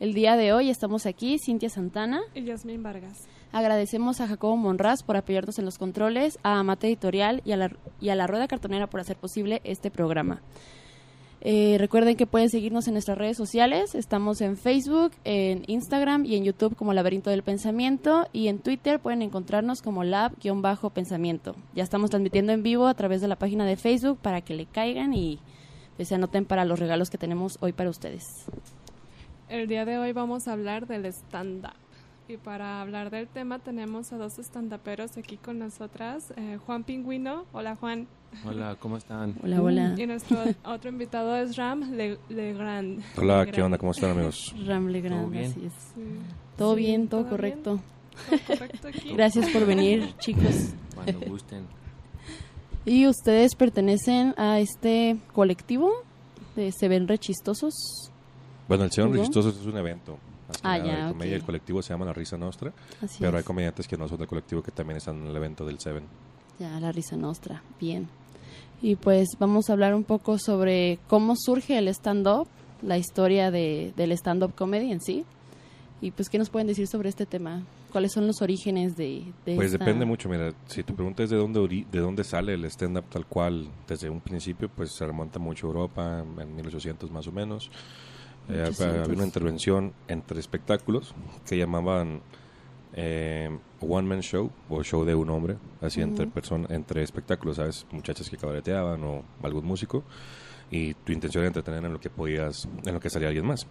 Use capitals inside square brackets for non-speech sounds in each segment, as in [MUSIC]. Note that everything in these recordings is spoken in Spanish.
El día de hoy estamos aquí, Cintia Santana. Y Yasmín Vargas. Agradecemos a Jacobo Monraz por apoyarnos en los controles, a Amate Editorial y a la, y a la Rueda Cartonera por hacer posible este programa. Eh, recuerden que pueden seguirnos en nuestras redes sociales. Estamos en Facebook, en Instagram y en YouTube como Laberinto del Pensamiento. Y en Twitter pueden encontrarnos como lab-pensamiento. Ya estamos transmitiendo en vivo a través de la página de Facebook para que le caigan y pues, se anoten para los regalos que tenemos hoy para ustedes. El día de hoy vamos a hablar del stand-up. Y para hablar del tema tenemos a dos stand-uperos aquí con nosotras. eh, Juan Pingüino. Hola Juan. Hola, ¿cómo están? Hola, hola. Y nuestro [LAUGHS] otro invitado es Ram Le- Legrand. Hola, Legrand. ¿qué onda? ¿Cómo están amigos? [LAUGHS] Ram Legrand, ¿Todo bien? así es. Sí. Todo Sí, bien, todo ¿todo correcto. bien? ¿Todo correcto aquí? [LAUGHS] Gracias por venir, chicos. Cuando gusten. ¿Y ustedes pertenecen a este colectivo de Se ven rechistosos? Bueno, el Señor ¿Hugo? Registosos es un evento. Ah, nada, ya, de comedia. ok. El colectivo se llama La Risa Nostra, Así pero hay es. comediantes que no son del colectivo que también están en el evento del Seven. Ya, la risa nostra. Bien. Y pues vamos a hablar un poco sobre cómo surge el stand-up, la historia de, del stand-up comedy en sí. Y pues, ¿qué nos pueden decir sobre este tema? ¿Cuáles son los orígenes de, de Pues esta- depende mucho, mira, si tu pregunta es de dónde, ori- de dónde sale el stand-up tal cual, desde un principio, pues se remonta mucho a Europa, en 1800 más o menos. Eh, 1800. había una intervención entre espectáculos que llamaban eh, One Man Show o show de un hombre, así entre, Ujú. persona, entre espectáculos, ¿sabes? Muchachas que cabareteaban o algún músico y tu intención era entretener en lo que podías, en lo que salía alguien más.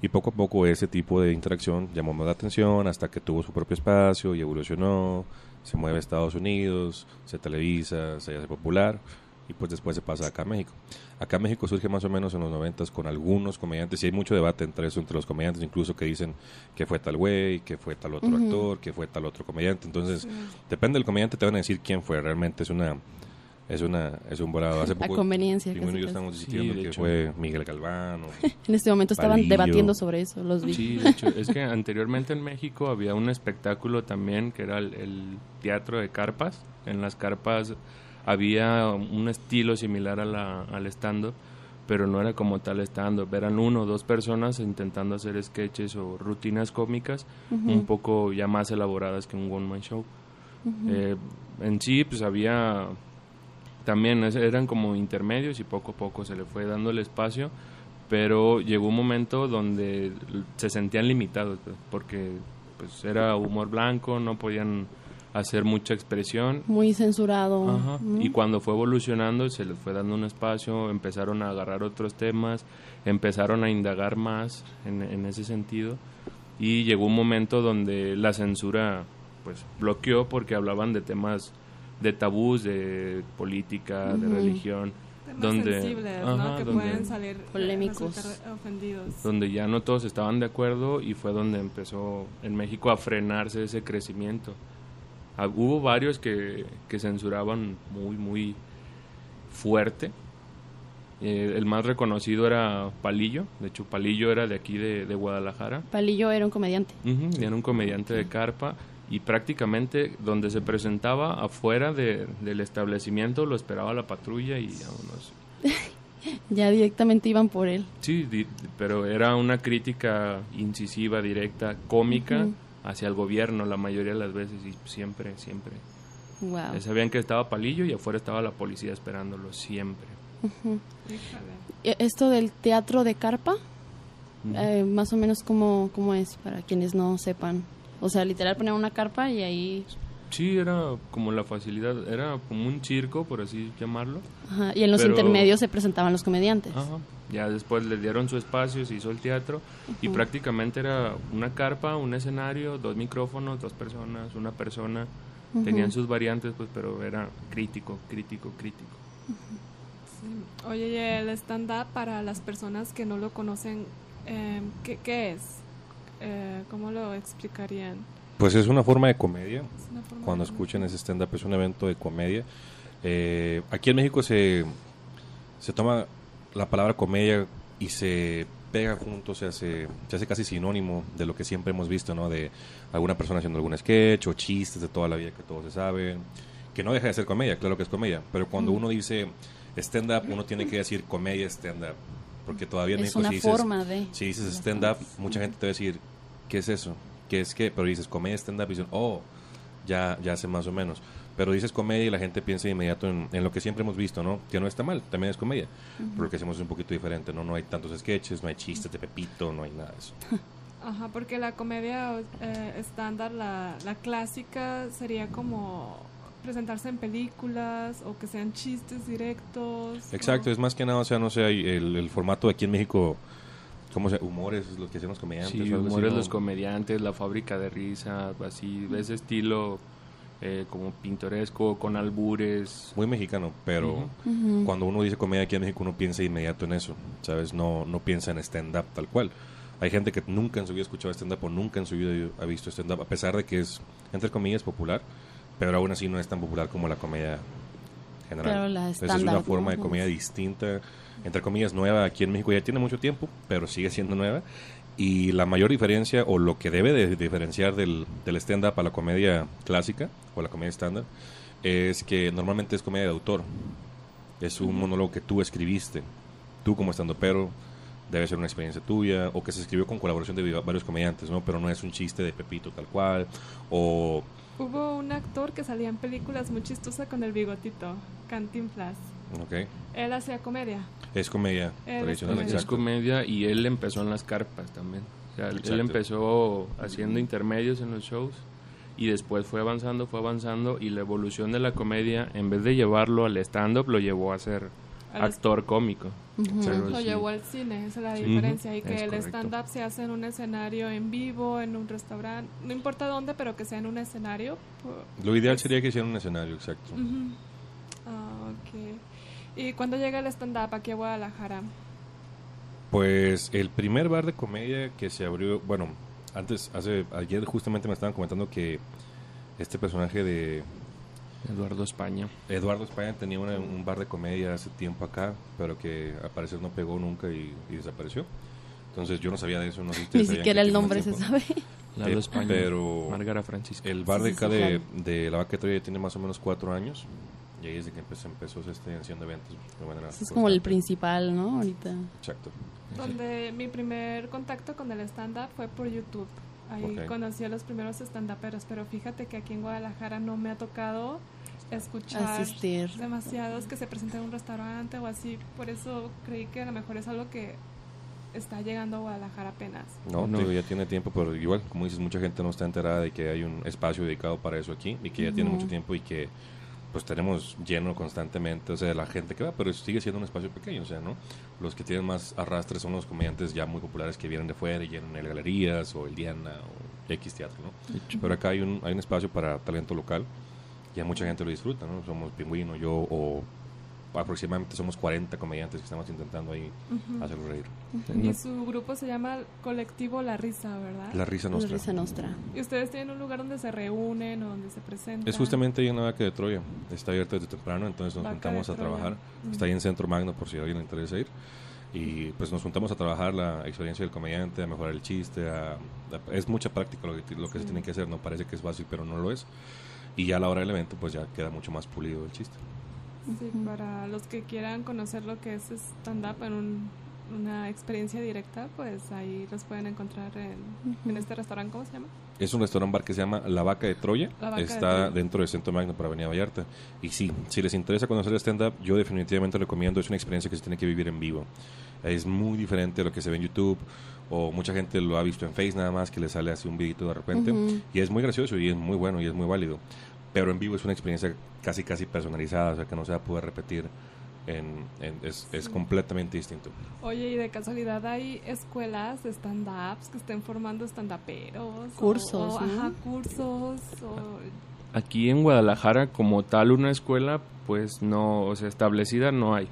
Y poco a poco ese tipo de interacción llamó más la atención hasta que tuvo su propio espacio y evolucionó, se mueve a Estados Unidos, se televisa, se hace popular y pues después se pasa acá a México. Acá México surge más o menos en los noventas con algunos comediantes y hay mucho debate entre eso, entre los comediantes, incluso que dicen que fue tal güey, que fue tal otro Ujú. actor, que fue tal otro comediante. Entonces, depende del comediante, te van a decir quién fue. Realmente es una es una es un volado. Hace A poco conveniencia. Pingüino y yo casi, estamos Sí, discutiendo de que hecho. fue Miguel Galván o casi. [LAUGHS] En este momento estaban Palillo. debatiendo sobre eso, los vi. Sí, de hecho, es que anteriormente en México había un espectáculo también que era el, el teatro de carpas. En las carpas había un estilo similar a la, al stand-up, pero no era como tal stand-up. Eran uno o dos personas intentando hacer sketches o rutinas cómicas un poco ya más elaboradas que un one-man show. ujú. Eh, en sí, pues había también eran como intermedios y poco a poco se le fue dando el espacio, pero llegó un momento donde se sentían limitados, pues, porque pues era humor blanco, no podían hacer mucha expresión. Muy censurado. Y cuando fue evolucionando se les fue dando un espacio, empezaron a agarrar otros temas, empezaron a indagar más en, en ese sentido y llegó un momento donde la censura pues bloqueó porque hablaban de temas de tabús, de política, de religión, Temas donde- sensibles, ajá, ¿no? Que donde- pueden salir Polémicos. resultar ofendidos. donde ya no todos estaban de acuerdo y fue donde empezó en México a frenarse ese crecimiento. Ah, hubo varios que, que censuraban muy, muy fuerte. Eh, el más reconocido era Palillo, de hecho Palillo era de aquí de, de Guadalajara, Palillo era un comediante. Era un comediante de carpa y prácticamente donde se presentaba afuera de- del establecimiento lo esperaba la patrulla y vámonos. [LAUGHS] Ya directamente iban por él. Sí, di- pero era una crítica incisiva, directa, cómica. Hacia el gobierno la mayoría de las veces y siempre, siempre. Wow. Ya Sabían que estaba Palillo y afuera estaba la policía esperándolo siempre. E- Esto del teatro de carpa, eh, más o menos cómo, cómo es para quienes no sepan. O sea, literal poner una carpa y ahí... Sí, era como la facilidad, era como un circo, por así llamarlo. Ajá, y en los Pero- intermedios se presentaban los comediantes. Ajá. Ya después le dieron su espacio, se hizo el teatro y Ujú. prácticamente era una carpa, un escenario, dos micrófonos, dos personas, una persona. Ujú. Tenían sus variantes, pues, pero era crítico, crítico, crítico. Sí. Oye, y el stand-up para las personas que no lo conocen, eh, ¿qué, qué es? eh, ¿cómo lo explicarían? Pues es una forma de comedia. Es forma Cuando de- escuchen ese stand-up es un evento de comedia. Eh, aquí en México se, se toma la palabra comedia y se pega juntos, se hace, se hace casi sinónimo de lo que siempre hemos visto, ¿no? De alguna persona haciendo algún sketch o chistes de toda la vida que todos se saben. Que no deja de ser comedia, claro que es comedia. Pero cuando uno dice stand-up, uno tiene que decir comedia stand-up. Porque todavía en Es México una si dices, forma de... si dices stand-up, mucha gente te va a decir, ¿qué es eso? ¿Qué es qué? Pero dices comedia stand-up y dicen, oh, ya, ya sé más o menos. Pero dices comedia y la gente piensa de inmediato en, en lo que siempre hemos visto, ¿no? Que no está mal, también es comedia. Pero lo que hacemos es un poquito diferente, ¿no? No hay tantos sketches, no hay chistes de Pepito, no hay nada de eso. [LAUGHS] Ajá, porque la comedia eh, estándar, la, la clásica, sería como presentarse en películas o que sean chistes directos. Exacto, o- es más que nada, o sea, no sé, hay el, el formato aquí en México, ¿cómo se Humores, los que hacen los comediantes. Sí, algo así, humores ¿no? los comediantes, la fábrica de risa, así, de ese estilo eh, como pintoresco, con albures. Muy mexicano, pero Ujú. cuando uno dice comedia aquí en México, uno piensa de inmediato en eso, ¿sabes? No, no piensa en stand-up tal cual. Hay gente que nunca en su vida ha escuchado stand-up o nunca en su vida ha visto stand-up, a pesar de que es, entre comillas, popular, pero aún así no es tan popular como la comedia general. Claro, la Entonces, es una forma de comedia distinta, entre comillas, nueva aquí en México. Ya tiene mucho tiempo, pero sigue siendo nueva. Y la mayor diferencia, o lo que debe de diferenciar del, del stand-up a la comedia clásica, o la comedia estándar, es que normalmente es comedia de autor. Es un monólogo que tú escribiste. Tú como estando pero debe ser una experiencia tuya o que se escribió con colaboración de varios comediantes, ¿no? Pero no es un chiste de Pepito tal cual o Hubo un actor que salía en películas muy chistosa con el bigotito, Cantinflas. Ok, Él hacía comedia. es comedia Él es tradicional, comedia. Es comedia y él empezó en las carpas también. O sea, él empezó haciendo intermedios en los shows y después fue avanzando, fue avanzando y la evolución de la comedia, en vez de llevarlo al stand-up, lo llevó a ser actor cómico. Ujú. Pero Lo sí. llevó al cine, esa es la Sí. diferencia. Y que es el stand-up se hace en un escenario en vivo, en un restaurante, no importa dónde, pero que sea en un escenario. Lo ideal es- sería que hicieran un escenario, exacto. Ujú. Ah, ok. ¿Y cuándo llega el stand-up aquí a Guadalajara? Pues el primer bar de comedia que se abrió, bueno, antes, hace, ayer justamente me estaban comentando que este personaje de Eduardo España. Eduardo España tenía una- un bar de comedia hace tiempo acá, pero que al parecer no pegó nunca y, y desapareció. Entonces yo no sabía de eso, no sé si Ni siquiera el nombre se sabe. Lalo Eh, España. pero- Márgara Francisca. El bar de sí, acá sí, de, claro. de la vaca Troya tiene más o menos cuatro años y ahí desde que empezó, eventos de manera Ese es como el principal, ¿no? Ahorita. Exacto. Donde mi primer contacto con el stand-up fue por YouTube. Ahí conocí a los primeros stand-uperos, pero fíjate que aquí en Guadalajara no me ha tocado escuchar Asistir. demasiados que se presentan en un restaurante o así. Por eso creí que a lo mejor es algo que está llegando a Guadalajara apenas. No, No. ya tiene tiempo, pero igual, como dices, mucha gente no está enterada de que hay un espacio dedicado para eso aquí y que ya tiene mucho tiempo y que pues tenemos lleno constantemente, o sea, la gente que va, pero sigue siendo un espacio pequeño, o sea, ¿no? Los que tienen más arrastre son los comediantes ya muy populares que vienen de fuera y llenan el Galerías o el Diana o X Teatro, ¿no? Pero acá hay un, hay un espacio para talento local y a mucha gente lo disfruta, ¿no? Somos Pingüino, yo o aproximadamente somos 40 comediantes que estamos intentando ahí hacerlos reír. Y su grupo se llama Colectivo La Risa, ¿verdad? La risa La nuestra. risa nostra. Y ustedes tienen un lugar donde se reúnen o donde se presentan. Es justamente ahí en la vaca de Troya. Está abierto desde temprano, entonces nos Vaca juntamos a trabajar. Ujú. Está ahí en Centro Magno por si a alguien le interesa ir. Y pues nos juntamos a trabajar la experiencia del comediante, a mejorar el chiste. A, a- es mucha práctica lo que, lo que se Sí. tiene que hacer. No parece que es fácil, pero no lo es. Y ya a la hora del evento, pues ya queda mucho más pulido el chiste. Sí, para los que quieran conocer lo que es stand-up en un- una experiencia directa, pues ahí los pueden encontrar en, en este restaurante, ¿cómo se llama? Es un restaurante bar que se llama La Vaca de Troya. La Vaca de Está Troya. dentro del Centro Magno para Avenida Vallarta. Y sí, si les interesa conocer el stand-up, yo definitivamente recomiendo. Es una experiencia que se tiene que vivir en vivo. Es muy diferente a lo que se ve en YouTube. O mucha gente lo ha visto en Face nada más, que le sale así un videito de repente. Y es muy gracioso y es muy bueno y es muy válido. Pero en vivo es una experiencia casi, casi personalizada. O sea, que no se va a poder repetir. En, en- es, es completamente distinto. Oye, y de casualidad hay escuelas de stand-ups que estén formando stand-uperos. Cursos, o, ¿no? Ajá, cursos. O, Aquí en Guadalajara, como tal, una escuela, pues no, o sea, establecida no hay.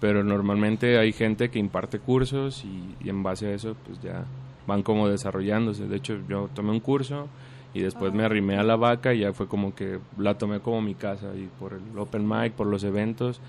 Pero normalmente hay gente que imparte cursos y, y en base a eso, pues ya van como desarrollándose. De hecho, yo tomé un curso y después me arrimé a la vaca y ya fue como que la tomé como mi casa y por el open mic, por los eventos.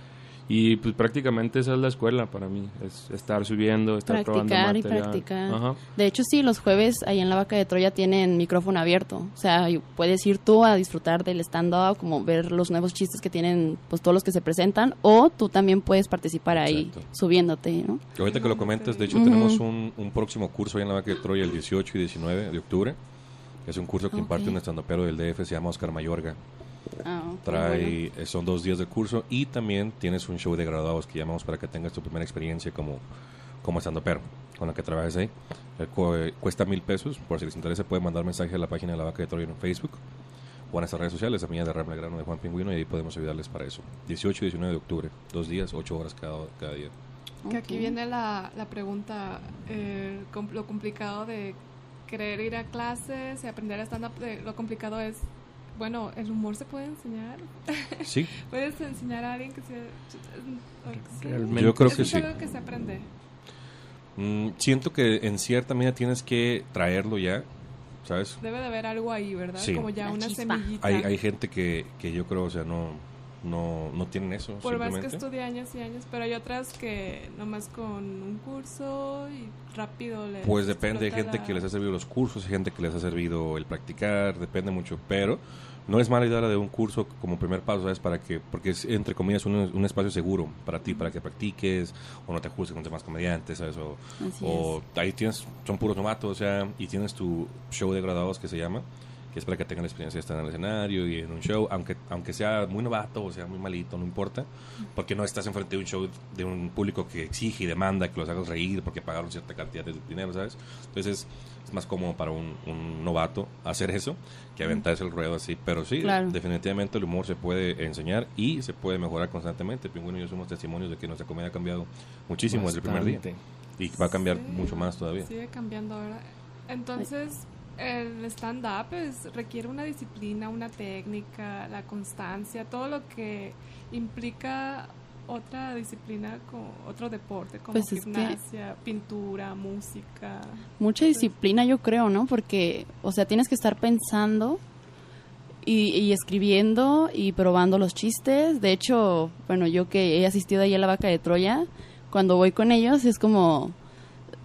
Y pues prácticamente esa es la escuela para mí, es estar subiendo, estar practicar y practicar. De hecho sí, los jueves ahí en la Vaca de Troya tienen micrófono abierto, o sea, puedes ir tú a disfrutar del stand-up, como ver los nuevos chistes que tienen pues todos los que se presentan, o tú también puedes participar ahí subiéndote, ¿no? Ahorita que lo comentas, de hecho tenemos un, un próximo curso ahí en la Vaca de Troya el 18 y 19 de octubre es un curso que imparte un estandopero del DF, se llama Oscar Mayorga. Ah, Trae, eh, son dos días de curso y también tienes un show de graduados que llamamos para que tengas tu primera experiencia como, como estandopero, con la que trabajes ahí. Eh, cuesta mil pesos, por si les interesa pueden mandar mensaje a la página de la vaca de Troya en Facebook o en nuestras redes sociales, a mí de Ram Grano de Juan Pingüino y ahí podemos ayudarles para eso. 18 y 19 de octubre, dos días, ocho horas cada, cada día. Que aquí viene la, la pregunta, eh, lo complicado de querer ir a clases y aprender a stand-up, lo complicado es, bueno, ¿el humor se puede enseñar? [LAUGHS] Sí. ¿Puedes enseñar a alguien que se... Yo creo que es sí. algo que se aprende? Mm, siento que en cierta medida tienes que traerlo ya, ¿sabes? Debe de haber algo ahí, ¿verdad? Como ya una semillita. Hay, hay gente que, que yo creo, o sea, no no, no tienen eso. Por más que estudie años y años, pero hay otras que nomás con un curso y rápido les Pues depende, hay gente que les ha servido los cursos, hay gente que les ha servido el practicar, depende mucho, pero no es mala idea de un curso como primer paso, ¿sabes? Para que, porque es, entre comillas, un, un espacio seguro para ti, para que practiques, o no te ajustes con demás comediantes, ¿sabes? O, o ahí tienes, son puros novatos, o sea, y tienes tu show de graduados que se llama que es para que tengan la experiencia de estar en el escenario y en un show, aunque, aunque sea muy novato o sea muy malito, no importa, porque no estás enfrente de un show de un público que exige y demanda que los hagas reír porque pagaron cierta cantidad de dinero, ¿sabes? Entonces es más cómodo para un, novato hacer eso que aventarse el ruedo así, pero sí, definitivamente el humor se puede enseñar y se puede mejorar constantemente. Pingüino y yo somos testimonios de que nuestra comedia ha cambiado muchísimo desde el primer día y va a cambiar mucho más todavía. Sigue cambiando ahora. Entonces, el stand-up requiere una disciplina, una técnica, la constancia, todo lo que implica otra disciplina, como otro deporte, como pues gimnasia, pintura, música. Mucha disciplina, yo creo, ¿no? Porque, o sea, tienes que estar pensando y, y, escribiendo y probando los chistes. De hecho, bueno, yo que he asistido ahí a la vaca de Troya, cuando voy con ellos es como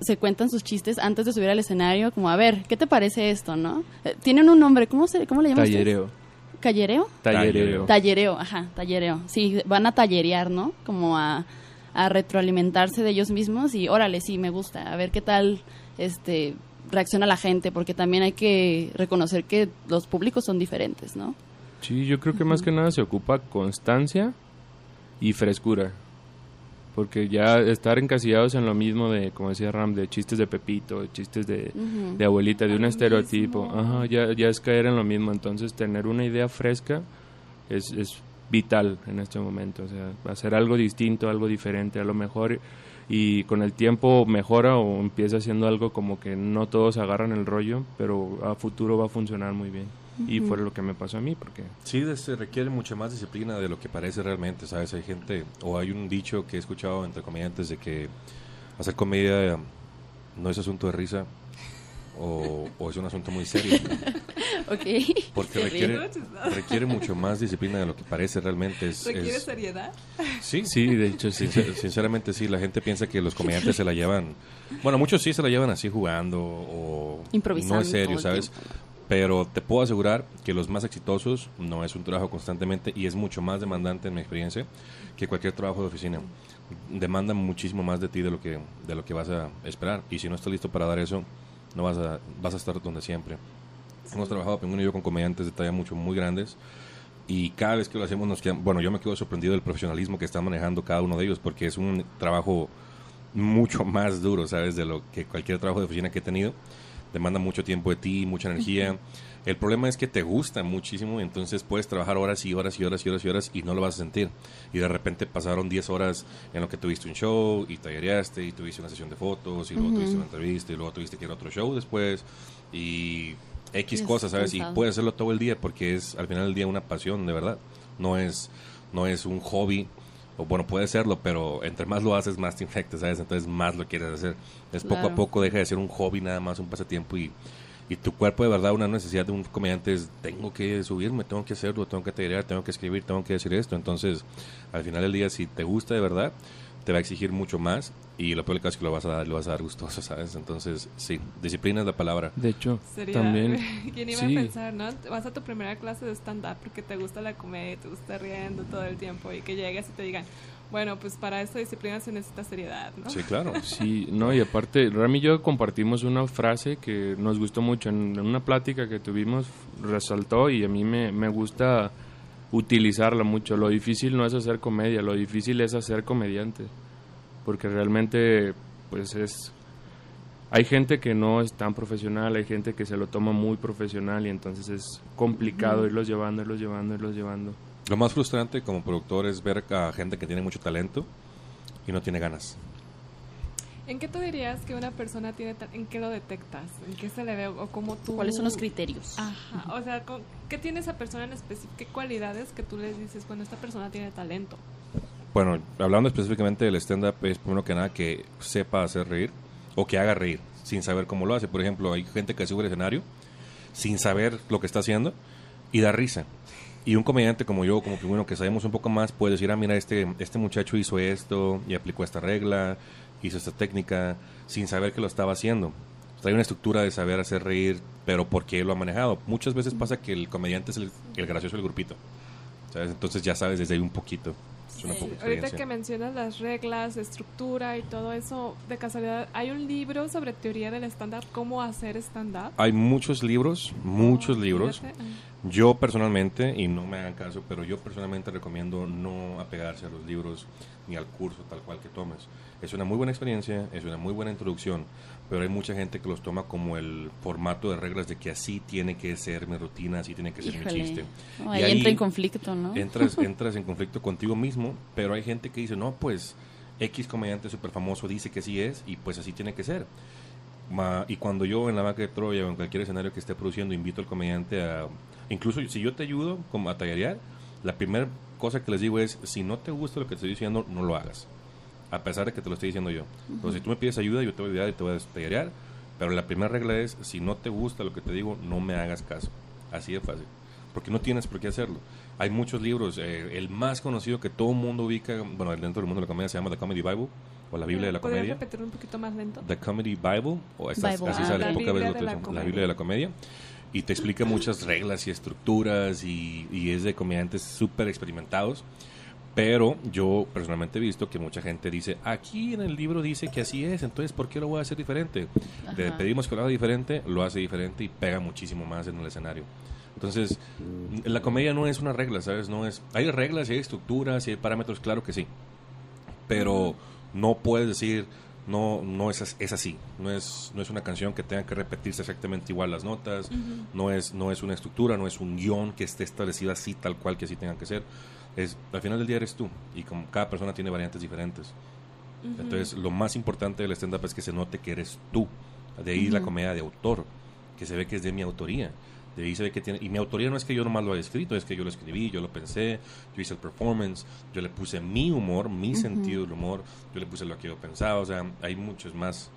se cuentan sus chistes antes de subir al escenario, como, a ver, ¿qué te parece esto, no? Eh, tienen un nombre, ¿cómo, se, cómo le llaman Tallereo. ¿Callereo? Tallereo. Tallereo, ajá, tallereo. Sí, van a tallerear, ¿no? Como a, a retroalimentarse de ellos mismos y órale, sí, me gusta, a ver qué tal este reacciona la gente, porque también hay que reconocer que los públicos son diferentes, ¿no? Sí, yo creo que más que nada se ocupa constancia y frescura porque ya estar encasillados en lo mismo de, como decía Ram, de chistes de Pepito, de chistes de, abuelita, de un estereotipo, ajá, ya, ya es caer en lo mismo, entonces tener una idea fresca es, es vital en este momento, o sea, hacer algo distinto, algo diferente, a lo mejor y con el tiempo mejora o empieza haciendo algo como que no todos agarran el rollo, pero a futuro va a funcionar muy bien. Y fue lo que me pasó a mí, porque... Sí, se requiere mucha más disciplina de lo que parece realmente, ¿sabes? Hay gente, o hay un dicho que he escuchado entre comediantes de que hacer comedia no es asunto de risa, o, es un asunto muy serio. [LAUGHS] ok. Porque requiere, requiere mucho más disciplina de lo que parece realmente. Es, ¿Requiere seriedad? Sí, sí, de hecho, [LAUGHS] sinceramente sí. La gente piensa que los comediantes se la llevan. Bueno, muchos sí se la llevan así jugando o. Improvisando. No es serio, ¿sabes? Pero te puedo asegurar que los más exitosos no es un trabajo constantemente y es mucho más demandante en mi experiencia que cualquier trabajo de oficina. Demanda muchísimo más de ti de lo que de lo que vas a esperar y si no estás listo para dar eso, no vas a vas a estar donde siempre. Hemos trabajado Penguin y yo con comediantes de talla mucho muy grandes y cada vez que lo hacemos nos queda, bueno, yo me quedo sorprendido del profesionalismo que están manejando cada uno de ellos porque es un trabajo mucho [LAUGHS] más duro, ¿sabes? De lo que cualquier trabajo de oficina que he tenido demanda mucho tiempo de ti, mucha energía. El problema es que te gusta muchísimo, entonces puedes trabajar horas y horas y horas y horas y horas y no lo vas a sentir. Y de repente pasaron 10 horas en lo que tuviste un show y tallereaste y tuviste una sesión de fotos y luego tuviste una entrevista y luego tuviste que ir a otro show después y X cosas, ¿sabes? Y puedes hacerlo todo el día porque es al final del día una pasión, de verdad. No es, no es un hobby O bueno, puede serlo, pero entre más lo haces, más te infectas, ¿sabes? Entonces más lo quieres hacer. Es poco a poco deja de ser un hobby nada más, un pasatiempo y, y tu cuerpo de verdad, una necesidad de un comediante es, tengo que subirme, tengo que hacerlo, tengo que tirar, tengo que escribir, tengo que decir esto. Entonces, al final del día, si te gusta de verdad, te va a exigir mucho más y lo peor del caso es que lo vas a dar, lo vas a dar gustoso, ¿sabes? Entonces, sí, disciplina es la palabra. De hecho, Sería, también... [LAUGHS] ¿quién iba sí. a pensar, no? Vas a tu primera clase de stand-up porque te gusta la comedia, te gusta riendo todo el tiempo y que llegues y te digan, bueno, pues para esta disciplina se necesita seriedad, ¿no? Sí, claro. [LAUGHS] Sí, no, y aparte, Rami y yo compartimos una frase que nos gustó mucho en, en una plática que tuvimos, resaltó y a mí me, me gusta utilizarla mucho. Lo difícil no es hacer comedia, lo difícil es hacer comediante, porque realmente, pues es... Hay gente que no es tan profesional, hay gente que se lo toma muy profesional y entonces es complicado irlos llevando, irlos llevando, irlos llevando. Lo más frustrante como productor es ver a gente que tiene mucho talento y no tiene ganas. ¿En qué tú dirías que una persona tiene, en qué lo detectas? ¿En qué se le ve o cómo tú... ¿Cuáles son los criterios? Ajá, o sea, ¿qué tiene esa persona en específico? ¿Qué cualidades que tú les dices, bueno, esta persona tiene talento? Bueno, hablando específicamente del stand-up, es primero que nada que sepa hacer reír o que haga reír sin saber cómo lo hace. Por ejemplo, hay gente que sube al escenario sin saber lo que está haciendo y da risa. Y un comediante como yo, como primero que sabemos un poco más, puede decir, ah, mira, este, este muchacho hizo esto y aplicó esta regla, hizo esta técnica, sin saber que lo estaba haciendo. O hay una estructura de saber hacer reír, pero ¿por qué lo ha manejado? Muchas veces pasa que el comediante es el, el gracioso del grupito. ¿sabes? Entonces ya sabes desde ahí un poquito. Una poca Ahorita que mencionas las reglas, estructura y todo eso, de casualidad, ¿hay un libro sobre teoría del stand-up? ¿Cómo hacer stand-up? Hay muchos libros, muchos Oh, libros. fíjate. Yo personalmente, y no me hagan caso, pero yo personalmente recomiendo no apegarse a los libros ni al curso tal cual que tomes. Es una muy buena experiencia, es una muy buena introducción, pero hay mucha gente que los toma como el formato de reglas de que así tiene que ser mi rutina, así tiene que ser mi chiste. Y ahí, entra en conflicto, ¿no? Entras, [LAUGHS] entras en conflicto contigo mismo, pero hay gente que dice, no, pues X comediante súper famoso dice que sí es y pues así tiene que ser. Ma- y cuando yo en la vaca de Troya o en cualquier escenario que esté produciendo invito al comediante a... Incluso si yo te ayudo como a tallerear, la primera cosa que les digo es, si no te gusta lo que te estoy diciendo, no lo hagas. A pesar de que te lo estoy diciendo yo. Entonces, si tú me pides ayuda, yo te voy a ayudar y te voy a tallerear. Pero la primera regla es, si no te gusta lo que te digo, no me hagas caso. Así de fácil. Porque no tienes por qué hacerlo. Hay muchos libros. eh, el más conocido que todo el mundo ubica, bueno, dentro del mundo de la comedia se llama The Comedy Bible, o la Biblia de la ¿Podrías comedia. repetir un poquito más lento? The Comedy Bible, o esa- Bible. así Ah, sale, Biblia veces lo de la la comedia. Biblia de la comedia. Y te explica muchas reglas y estructuras y, y es de comediantes súper experimentados. Pero yo personalmente he visto que mucha gente dice, aquí en el libro dice que así es, entonces ¿por qué lo voy a hacer diferente? Le Ajá. pedimos que lo haga diferente, lo hace diferente y pega muchísimo más en el escenario. Entonces, la comedia no es una regla, ¿sabes? No es, hay reglas hay estructuras hay parámetros, claro que sí. Pero no puedes decir, no, no es, es así. No es, no es una canción que tenga que repetirse exactamente igual las notas. no, es, no es una estructura, no es un guion que esté establecido así, tal cual que así tenga que ser. Es, al final del día eres tú. Y como cada persona tiene variantes diferentes. Entonces, lo más importante del stand-up es que se note que eres tú. De ahí la comedia de autor, que se ve que es de mi autoría. De ahí se ve que tiene. Y mi autoría no es que yo nomás lo haya escrito, es que yo lo escribí, yo lo pensé, yo hice el performance, yo le puse mi humor, mi sentido del humor, yo le puse lo que yo pensaba. O sea, hay muchos más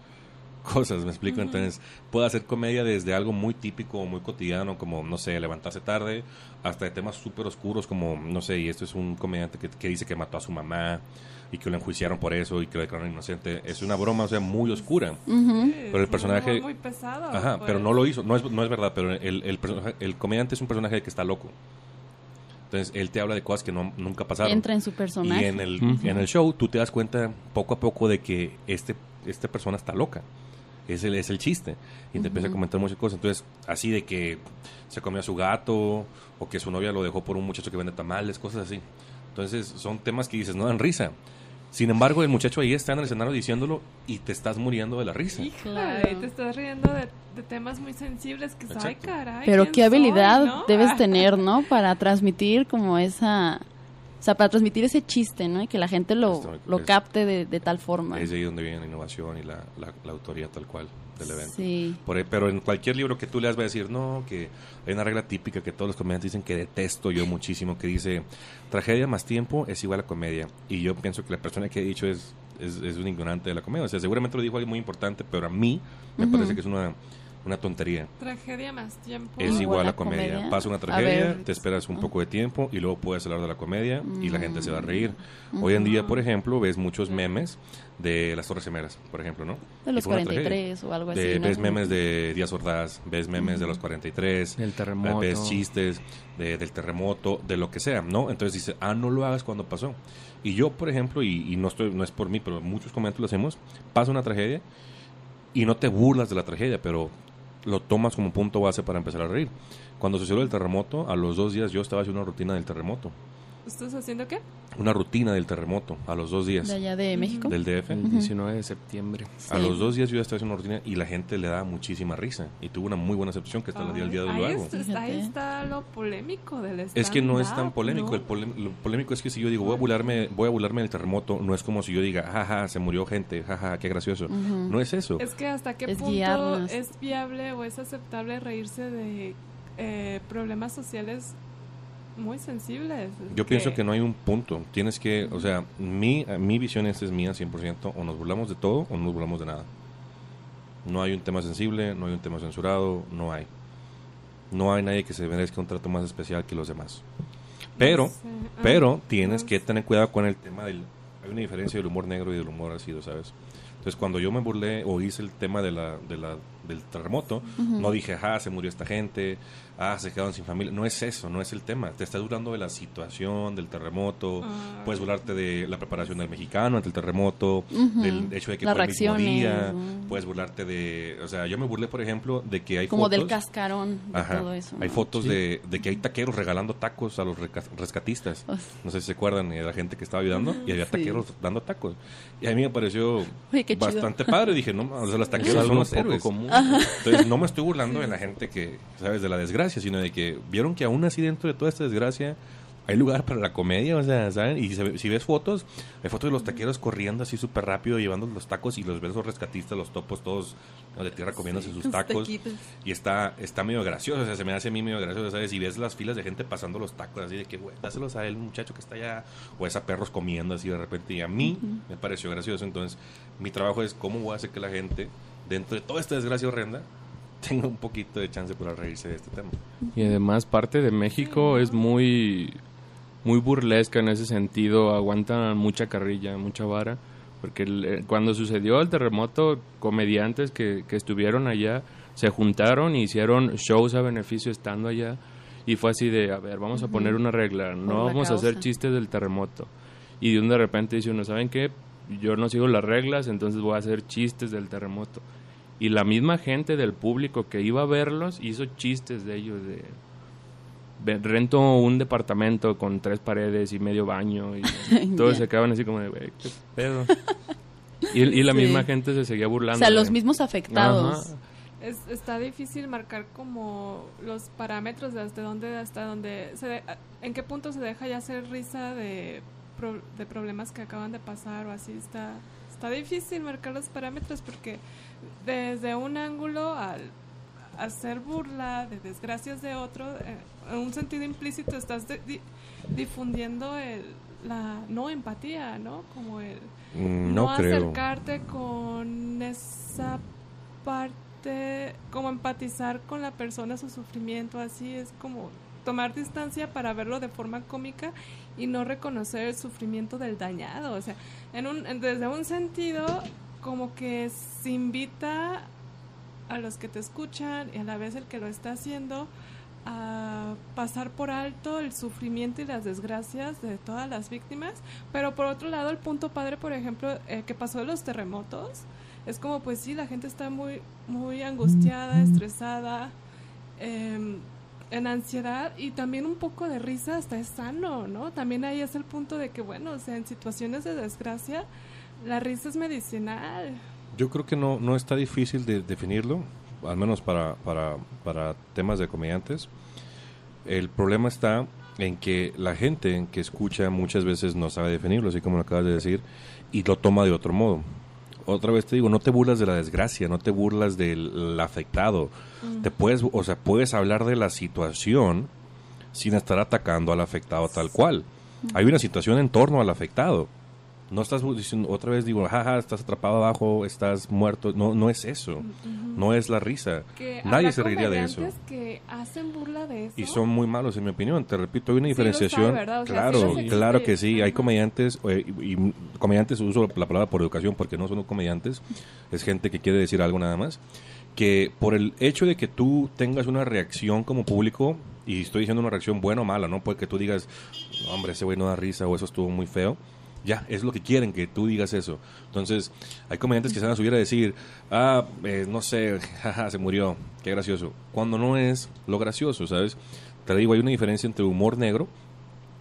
cosas, me explico. Entonces, puedo hacer comedia desde algo muy típico o muy cotidiano, como, no sé, levantarse tarde, hasta de temas súper oscuros, como, no sé, y esto es un comediante que, que dice que mató a su mamá y que lo enjuiciaron por eso y que lo declararon inocente. Es una broma, o sea, muy oscura. Pero el personaje- Muy, muy pesado. Ajá, pues. pero no lo hizo, no es, no es verdad, pero el, el, personaje- el comediante es un personaje que está loco. Entonces, él te habla de cosas que no, nunca pasaron. Entra en su personaje. Y en el, en el show tú te das cuenta poco a poco de que este, esta persona está loca. Es el, es el chiste. Y te empieza a comentar muchas cosas. Entonces, así de que se comió a su gato o que su novia lo dejó por un muchacho que vende tamales, cosas así. Entonces, son temas que dices, no dan risa. Sin embargo, el muchacho ahí está en el escenario diciéndolo y te estás muriendo de la risa. Claro. te estás riendo de, de temas muy sensibles que, ay, caray. Pero ¿quién qué habilidad soy, no? debes [LAUGHS] tener, ¿no? Para transmitir como esa... O sea, para transmitir ese chiste, ¿no? Y que la gente lo, Esto lo es- capte de, de tal forma. Es de ahí donde viene la innovación y la, la, la autoría tal cual. del evento. Sí. Por pero en cualquier libro que tú leas va a decir, no, que hay una regla típica que todos los comediantes dicen que detesto yo muchísimo, que dice, tragedia más tiempo es igual a comedia. Y yo pienso que la persona que ha dicho es, es, es un ignorante de la comedia. O sea, seguramente lo dijo alguien muy importante, pero a mí me parece que es una, una tontería. Tragedia más tiempo. Es Igual igual a comedia. comedia. Pasa una tragedia, te esperas un poco de tiempo y luego puedes hablar de la comedia y la gente se va a reír. Mm. Hoy en día, por ejemplo, ves muchos memes de las Torres Gemelas, por ejemplo, ¿no? De los fue una tragedia. 43 o algo así. De- ¿no? ves memes de Díaz Ordaz, ves memes de los 43, El terremoto. ves chistes de- del terremoto, de lo que sea, ¿no? Entonces dice, ah, no lo hagas cuando pasó. Y yo, por ejemplo, y, y no estoy no es por mí, pero muchos comentarios lo hacemos, pasa una tragedia y no te burlas de la tragedia, pero lo tomas como punto base para empezar a reír. Cuando sucedió el terremoto, a los dos días yo estaba haciendo una rutina del terremoto. ¿Estás haciendo qué? Una rutina del terremoto, a los dos días De allá de México. del DF. El 19 de septiembre. A los dos días yo ya estaba haciendo una rutina y la gente le da muchísima risa. Y tuvo una muy buena excepción que hasta el día, el día de lo ahí hago. está, Fíjate. ahí está lo polémico del Es que no es tan polémico. ¿no? El polé- lo polémico es que si yo digo voy a burlarme, voy a burlarme del terremoto, no es como si yo diga, jaja, se murió gente, jaja, qué gracioso. No es eso. Es que hasta qué Es punto guiarnos. es viable o es aceptable reírse de eh, problemas sociales muy sensibles. Yo pienso que no hay un punto. Tienes que, o sea, mi, mi visión esta es mía 100%. O nos burlamos de todo o no nos burlamos de nada. No hay un tema sensible, no hay un tema censurado, no hay. No hay nadie que se merezca un trato más especial que los demás. Pero, No sé, ah, pero tienes no que sé. tener cuidado con el tema del... Hay una diferencia del humor negro y del humor ácido, ¿sabes? Entonces, cuando yo me burlé o hice el tema de la, de la, del terremoto, no dije, ah, se murió esta gente, ah, se quedaron sin familia. No es eso, no es el tema. Te estás burlando de la situación, del terremoto, Ah. puedes burlarte de la preparación del mexicano ante el terremoto, del hecho de que Las fue el mismo día, puedes burlarte de... O sea, yo me burlé, por ejemplo, de que hay Como fotos... del cascarón, de Ajá. todo eso. Hay fotos de, de que hay taqueros regalando tacos a los rescatistas. Uf. No sé si se acuerdan de la gente que estaba ayudando y había Sí. taqueros dando tacos. Y a mí me pareció chido. bastante padre. Dije, no, o sea, los Es taqueros son los poco héroes. común. Entonces, no me estoy burlando de la gente que, ¿sabes? De la desgracia, sino de que vieron que aún así dentro de toda esta desgracia hay lugar para la comedia, o sea, ¿saben? Y se si ves fotos, hay fotos de los taqueros corriendo así súper rápido, llevando los tacos y los ves los rescatistas, los topos todos ¿no? de tierra comiéndose sus Sus tacos. taquitos. Y está, está medio gracioso, o sea, se me hace a mí medio gracioso, ¿sabes? Y ves las filas de gente pasando los tacos así de que, güey, dáselos a él, muchacho que está allá, o es a perros comiendo así de repente. Y a mí me pareció gracioso, entonces mi trabajo es cómo voy a hacer que la gente, dentro de toda esta desgracia horrenda, [LAUGHS] tenga un poquito de chance para reírse de este tema. Y además parte de México es muy muy burlesca en ese sentido, aguantan mucha carrilla, mucha vara, porque el- eh, cuando sucedió el terremoto, comediantes que, que estuvieron allá se juntaron y hicieron shows a beneficio estando allá y fue así de, a ver, vamos a poner una regla, no vamos a hacer chistes del terremoto. Y de un de repente dice uno, ¿saben qué? Yo no sigo las reglas, entonces voy a hacer chistes del terremoto. Y la misma gente del público que iba a verlos hizo chistes de ellos, de rento un departamento con tres paredes y medio baño y [LAUGHS] todos se quedaban así como de, "Güey, qué pedo. [LAUGHS] Y, y la Sí. misma gente se seguía O burlando. sea, de- los mismos afectados. Ajá. Es, está difícil marcar como los parámetros de hasta dónde, hasta dónde, se de- en qué punto se deja ya hacer risa de, pro- de problemas que acaban de pasar o así. Está, está difícil marcar los parámetros porque desde un ángulo al hacer burla de desgracias de otro, eh, en un sentido implícito estás de- di- difundiendo el, la no empatía, ¿no? Como el Mm, No, creo. acercarte con esa parte, como empatizar con la persona, su sufrimiento, así es como tomar distancia para verlo de forma cómica y no reconocer el sufrimiento del dañado, o sea, en un, desde un sentido como que se invita a los que te escuchan y a la vez el que lo está haciendo a pasar por alto el sufrimiento y las desgracias de todas las víctimas, pero por otro lado el punto padre, por ejemplo, eh, que pasó de los terremotos, es como pues sí, la gente está muy, muy angustiada, estresada, em, en ansiedad y también un poco de risa hasta es sano, ¿no? También ahí es el punto de que, bueno, o sea, en situaciones de desgracia, la risa es medicinal. Yo creo que no, no está difícil de definirlo, al menos para, para, para temas de comediantes. El problema está en que la gente que escucha muchas veces no sabe definirlo, así como lo acabas de decir, y lo toma de otro modo. otra vez te digo, no te burlas de la desgracia, no te burlas del afectado. Te puedes, o sea, puedes hablar de la situación sin estar atacando al afectado tal cual. Hay una situación en torno al afectado. No estás diciendo, otra vez digo, jaja, estás atrapado abajo, estás muerto. No, no es eso. No es la risa. Que Nadie se reiría de eso. que hacen burla de eso. Y son muy malos, en mi opinión. Te repito, hay una Sí diferenciación. claro, claro que sí. Hay comediantes, eh, y, y comediantes uso la palabra por educación porque no son comediantes, es gente que quiere decir algo nada más. Que por el hecho de que tú tengas una reacción como público, y estoy diciendo una reacción buena o mala, no porque tú digas, "No, hombre, ese güey no da risa o eso estuvo muy feo. Ya, es lo que quieren que tú digas eso. Entonces, hay comediantes que se van a subir a decir, ah, eh, no sé, [LAUGHS] se murió, qué gracioso. Cuando no es lo gracioso, ¿sabes? Te digo, hay una diferencia entre humor negro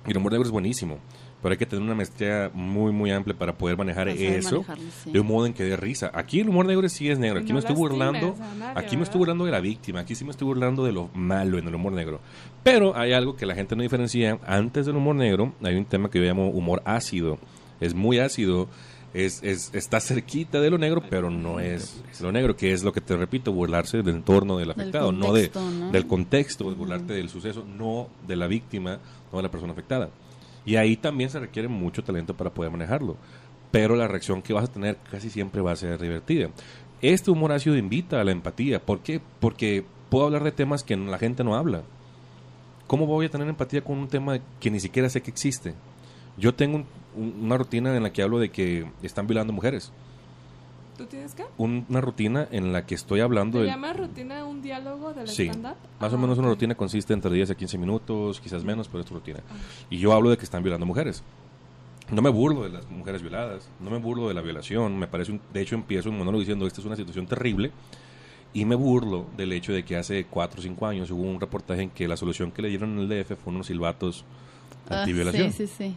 y el humor negro es buenísimo. Pero hay que tener una maestría muy, muy amplia para poder manejar Para eso sí. de un modo en que dé risa. Aquí el humor negro sí es negro. Aquí No me estoy burlando. nadie, aquí me estoy burlando de la víctima. Aquí sí me estoy burlando de lo malo en el humor negro. Pero hay algo que la gente no diferencia. Antes del humor negro hay un tema que yo llamo humor ácido. Es muy ácido. Es, es, está cerquita de lo negro, pero no es lo negro, que es lo que te repito, burlarse del entorno del afectado, no de, del contexto, burlarte del suceso, no de la víctima, no de la persona afectada. Y ahí también se requiere mucho talento para poder manejarlo. Pero la reacción que vas a tener casi siempre va a ser divertida. Este humor ácido invita a la empatía. ¿Por qué? Porque puedo hablar de temas que la gente no habla. ¿Cómo voy a tener empatía con un tema que ni siquiera sé que existe? Yo tengo un- un- una rutina en la que hablo de que están violando mujeres. ¿Tú tienes qué? Un- una rutina en la que estoy hablando ¿Te de... llama rutina un diálogo del Sí, stand-up? más o Ah, menos una ok. rutina consiste entre 10 a 15 minutos, quizás menos, pero es tu rutina. Y yo hablo de que están violando mujeres. No me burlo de las mujeres violadas, no me burlo de la violación, me parece un, de hecho empiezo un monólogo diciendo esta es una situación terrible y me burlo del hecho de que hace 4 o 5 años hubo un reportaje en que la solución que le dieron en el DF fue unos silbatos Ah, antiviolación. sí, sí, sí.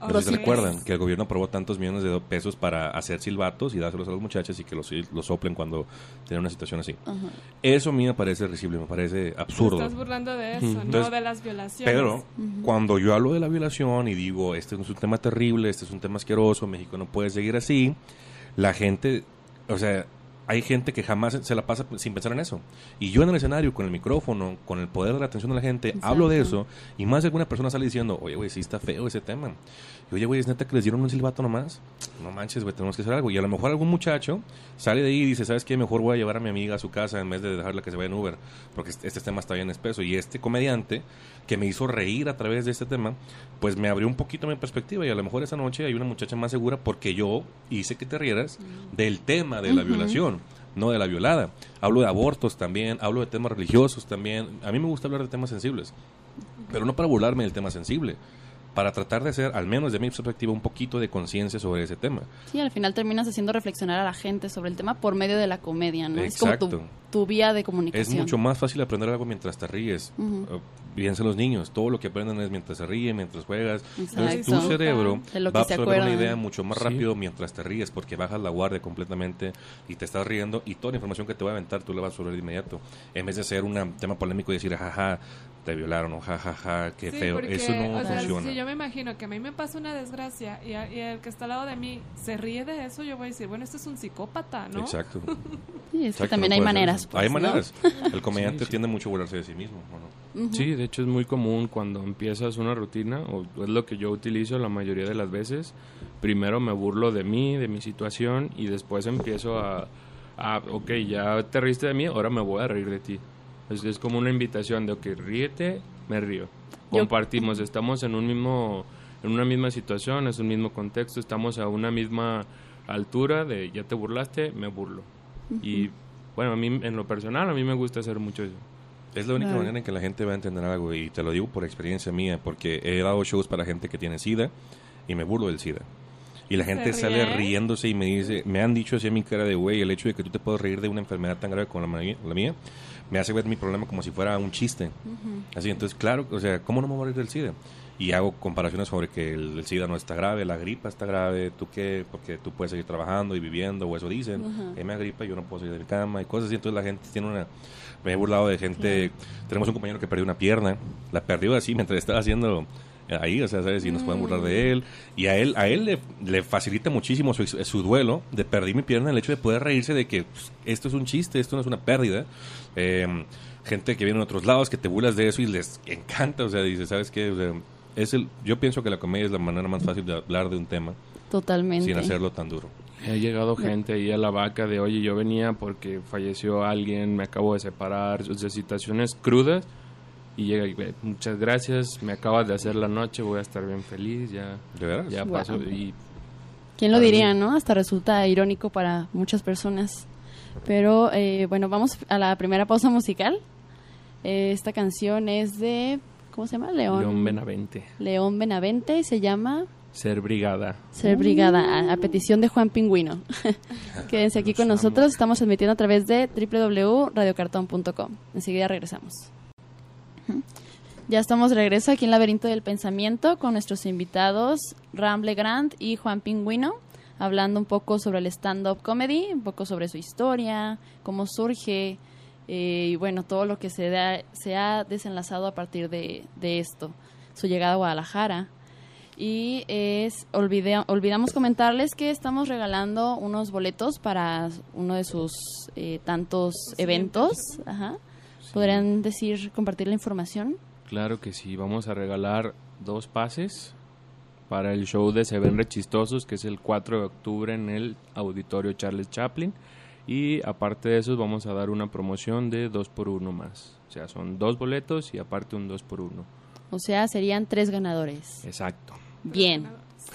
Si se Ok. recuerdan que el gobierno aprobó tantos millones de pesos para hacer silbatos y dárselos a las muchachas y que los, los soplen cuando tienen una situación así. Eso a mí me parece risible, me parece Te absurdo. estás burlando de eso, no de las violaciones. Pero cuando yo hablo de la violación y digo, este es un tema terrible, este es un tema asqueroso, México no puede seguir así, la gente, o sea, hay gente que jamás se la pasa sin pensar en eso. Y yo en el escenario, con el micrófono, con el poder de la atención de la gente, Exacto. hablo de eso y más de alguna persona sale diciendo, oye, güey, sí está feo ese tema. Y, oye, güey, ¿es neta que les dieron un silbato nomás? No manches, güey, tenemos que hacer algo. Y a lo mejor algún muchacho sale de ahí y dice, ¿sabes qué? Mejor voy a llevar a mi amiga a su casa en vez de dejarla que se vaya en Uber, porque este este tema está bien espeso. Y este comediante que me hizo reír a través de este tema, pues me abrió un poquito mi perspectiva y a lo mejor esa noche hay una muchacha más segura porque yo hice que te rieras del tema de la violación, no de la violada. Hablo de abortos también, hablo de temas religiosos también. A mí me gusta hablar de temas sensibles, pero no para burlarme del tema sensible, para tratar de hacer, al menos de mi perspectiva, un poquito de conciencia sobre ese tema. Sí, al final terminas haciendo reflexionar a la gente sobre el tema por medio de la comedia, ¿no? Es como tu, Exacto. tu vía de Es comunicación. mucho más fácil aprender algo mientras te ríes. Uh, Fíjense los niños, todo lo que aprenden es mientras se ríen, mientras juegas. Entonces tu Exacto. cerebro De lo va a absorber una idea mucho más Sí. rápido mientras te ríes porque bajas la guardia completamente y te estás riendo y toda la información que te va a aventar tú la vas a absorber de inmediato. En vez de ser un tema polémico y decir, jaja, te violaron o jajaja, qué Sí, feo. porque, Eso no o sea, funciona. si yo me imagino que a mí me pasa una desgracia y, a- y el que está al lado de mí se ríe de eso, yo voy a decir, bueno, este es un psicópata, ¿no? Exacto. [LAUGHS] Sí, es que Exacto, también no hay maneras. pues, hay ¿no? maneras. [LAUGHS] El comediante Sí, sí. tiende mucho a burlarse de sí mismo. ¿o no? Sí, de hecho es muy común cuando empiezas una rutina, o es lo que yo utilizo la mayoría de las veces. Primero me burlo de mí, de mi situación, y después empiezo a, a ok, ya te riste de mí, ahora me voy a reír de ti. Es, es como una invitación de, ok, ríete, me río. Yo- Compartimos, estamos en un mismo, en una misma situación, es un mismo contexto, estamos a una misma altura de, ya te burlaste, me burlo. Y bueno, a mí en lo personal, a mí me gusta hacer mucho eso. Es la única Claro. manera en que la gente va a entender algo y te lo digo por experiencia mía porque he dado shows para gente que tiene SIDA y me burlo del SIDA. Y la gente ¿Se sale riéndose y me dice, me han dicho así a mi cara de güey, el hecho de que tú te puedas reír de una enfermedad tan grave como la mía, la mía me hace ver mi problema como si fuera un chiste. Así, entonces, claro, o sea, ¿cómo no me voy a reír del SIDA? Y hago comparaciones sobre que el, el SIDA no está grave, la gripa está grave, ¿tú qué? Porque tú puedes seguir trabajando y viviendo, o eso dicen. Ajá. Que me da gripa, yo no puedo salir de mi cama y cosas así. Entonces la gente tiene una... Me he burlado de gente... Tenemos un compañero que perdió una pierna, la perdió así mientras estaba haciendo ahí, o sea, ¿sabes? Y nos pueden burlar de él. Y a él, a él le, le facilita muchísimo su, su duelo de perdí mi pierna el hecho de poder reírse de que pues, esto es un chiste, esto no es una pérdida. Eh, gente que viene de otros lados, que te burlas de eso y les encanta, o sea, dice, ¿sabes qué? O sea, es el, yo pienso que la comedia es la manera más fácil de hablar de un tema Totalmente. sin hacerlo tan duro. Ha llegado gente ahí a la vaca de, oye, yo venía porque falleció alguien, me acabo de separar, o sea, situaciones crudas. Y llega y ve, muchas gracias, me acabas de hacer la noche, voy a estar bien feliz, ya, ¿De veras? ya Guau. pasó. Y ¿Quién lo diría, mí. no? Hasta resulta irónico para muchas personas. Pero eh, bueno, vamos a la primera pausa musical. Eh, esta canción es de, ¿cómo se llama? León. León Benavente, León Benavente y se llama ser brigada. Ser Brigada, a, a petición de Juan Pingüino. [LAUGHS] Quédense aquí con amo. nosotros, estamos transmitiendo a través de www.radiocartón.com. Enseguida regresamos. Ya estamos de regreso aquí en Laberinto del Pensamiento con nuestros invitados Ram Legrand y Juan Pingüino, hablando un poco sobre el stand-up comedy, un poco sobre su historia, cómo surge eh, y bueno, todo lo que se, da, se ha desenlazado a partir de, de esto, su llegada a Guadalajara. Y es olvidé- olvidamos comentarles que estamos regalando unos boletos para uno de sus eh, tantos eventos. Ajá. ¿Podrían decir, compartir la información? Claro que sí, vamos a regalar dos pases para el show de Se ven rechistosos, que es el 4 de octubre en el auditorio Charles Chaplin. Y aparte de eso, vamos a dar una promoción de 2 por 1 más. O sea, son dos boletos y aparte un 2 por 1 O sea, serían tres ganadores. Exacto. Bien.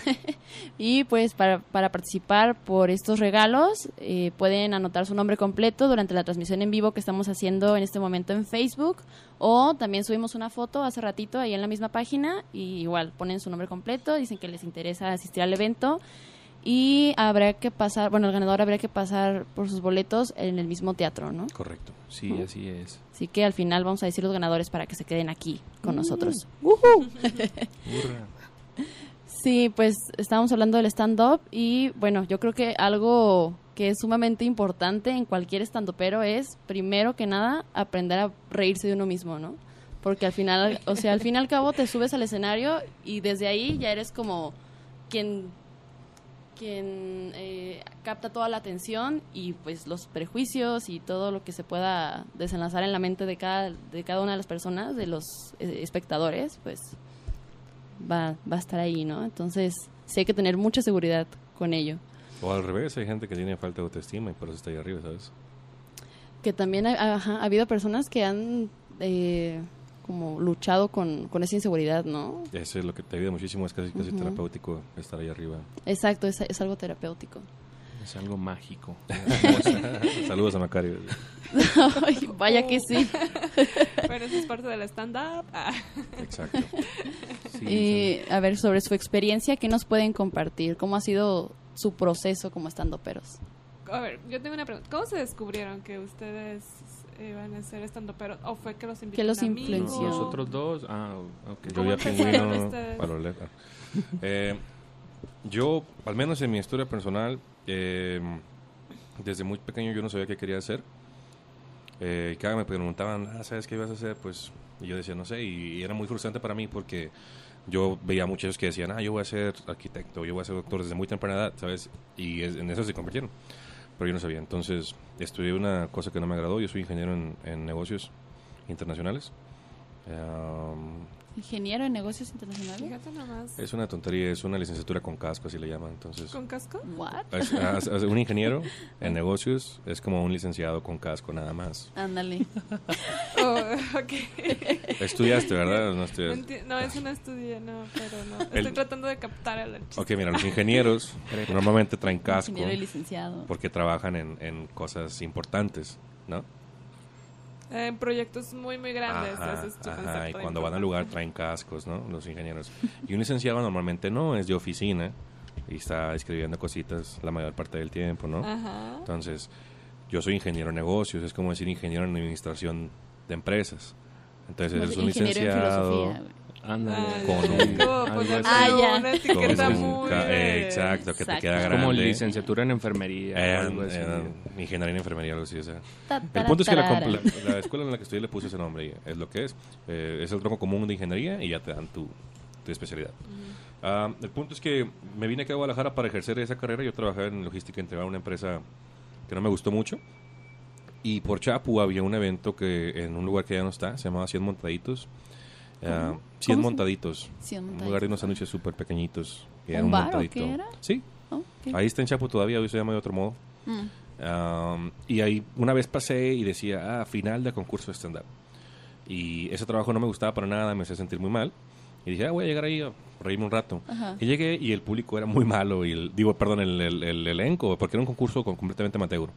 [LAUGHS] Y pues para, para participar por estos regalos eh, pueden anotar su nombre completo durante la transmisión en vivo que estamos haciendo en este momento en Facebook o también subimos una foto hace ratito ahí en la misma página y igual ponen su nombre completo, dicen que les interesa asistir al evento y habrá que pasar, bueno, el ganador habrá que pasar por sus boletos en el mismo teatro, ¿no? Correcto. Sí, así es. Así que al final vamos a decir los ganadores para que se queden aquí con nosotros. [LAUGHS] Hurra. Sí, pues estábamos hablando del stand-up y bueno, yo creo que algo que es sumamente importante en cualquier stand-upero es, primero que nada, aprender a reírse de uno mismo, ¿no? Porque al final, o sea, al fin y al cabo te subes al escenario y desde ahí ya eres como quien quien eh, capta toda la atención y pues los prejuicios y todo lo que se pueda desenlazar en la mente de cada, de cada una de las personas, de los eh, espectadores, pues va, va a estar ahí, ¿no? Entonces, sí hay que tener mucha seguridad con ello. O al revés, hay gente que tiene falta de autoestima y por eso está ahí arriba, ¿sabes? Que también ha, ajá, ha habido personas que han eh, como luchado con, con esa inseguridad, ¿no? Eso es lo que te ayuda muchísimo, es casi, casi terapéutico estar ahí arriba. Exacto, es, es algo terapéutico. Es algo mágico. [LAUGHS] Saludos a Macario. [LAUGHS] Ay, Vaya que sí. [LAUGHS] Pero eso es parte del stand-up. Ah. Exacto. Sí, Y, a ver, sobre su experiencia, ¿qué nos pueden compartir? ¿Cómo ha sido su proceso como estando peros? A ver, yo tengo una pregunta. ¿Cómo se descubrieron que ustedes iban a ser estando pero ¿O fue que los ¿Qué invitaron los amigos? influenció? Nosotros dos. Ah, ok. Yo ¿Cómo ya pingüino. Eh, yo, al menos en mi historia personal, eh, desde muy pequeño yo no sabía qué quería hacer. Eh, cada me preguntaban, ah, ¿sabes qué ibas a hacer? Pues y yo decía, no sé, y, y era muy frustrante para mí porque yo veía muchos que decían, ah, yo voy a ser arquitecto, yo voy a ser doctor desde muy temprana edad, ¿sabes? Y es- en eso se convirtieron. Pero yo no sabía. Entonces estudié una cosa que no me agradó. Yo soy ingeniero en, en negocios internacionales. Um, Ingeniero en negocios internacionales. Fíjate nomás. es una tontería, es una licenciatura con casco, así le llaman. Entonces, ¿Con casco? What? es- es- es un ingeniero [LAUGHS] en negocios es como un licenciado con casco, nada más. Ándale. [LAUGHS] Oh, ok. Estudiaste, ¿verdad? No estudiaste. no, eso no estudié, no, pero no. Estoy El- tratando de captar el chiste. Ok, mira, los ingenieros [LAUGHS] normalmente traen casco Ingeniero y licenciado. porque trabajan en, en cosas importantes, ¿no? En proyectos muy, muy grandes. Ajá, es y de cuando van al lugar traen cascos, ¿no? Los ingenieros. Y un licenciado normalmente no, es de oficina y está escribiendo cositas la mayor parte del tiempo, ¿no? Ajá. Entonces, yo soy ingeniero en negocios, es como decir ingeniero en administración de empresas. Entonces, eres un en licenciado. Ándale. Ah, Con un- ponerle Ah, eh, exacto, que te queda grande. como licenciatura en enfermería. Eh, así. eh, ingeniería en enfermería, algo así, o sea. Ta, El punto es que la, la- [LAUGHS] la escuela en la que estudié le puse ese nombre, y es lo que es. Eh, es el tronco común de ingeniería y ya te dan tu, tu especialidad. Ah, el punto es que me vine aquí a Guadalajara para ejercer esa carrera. Yo trabajaba en logística entregaba a una empresa que no me gustó mucho. Y por Chapu había un evento que en un lugar que ya no está, se llamaba 100 Montaditos. Ah, 100 ¿Cómo se- Montaditos. 100 Un montaditos. lugar de unos sándwiches súper pequeñitos. ¿Un era bar o montadito. qué era? Sí, Oh, ok. ahí está en Chapu todavía, hoy se llama de otro modo. Mm. Um, y ahí una vez pasé y decía, ah, final de concurso de stand-up. Y ese trabajo no me gustaba para nada, me hacía sentir muy mal. Y dije, ah, voy a llegar ahí a reírme un rato. Ajá. Y llegué y el público era muy malo, y el, digo, perdón, el, el- el elenco, porque era un concurso con, completamente amateur.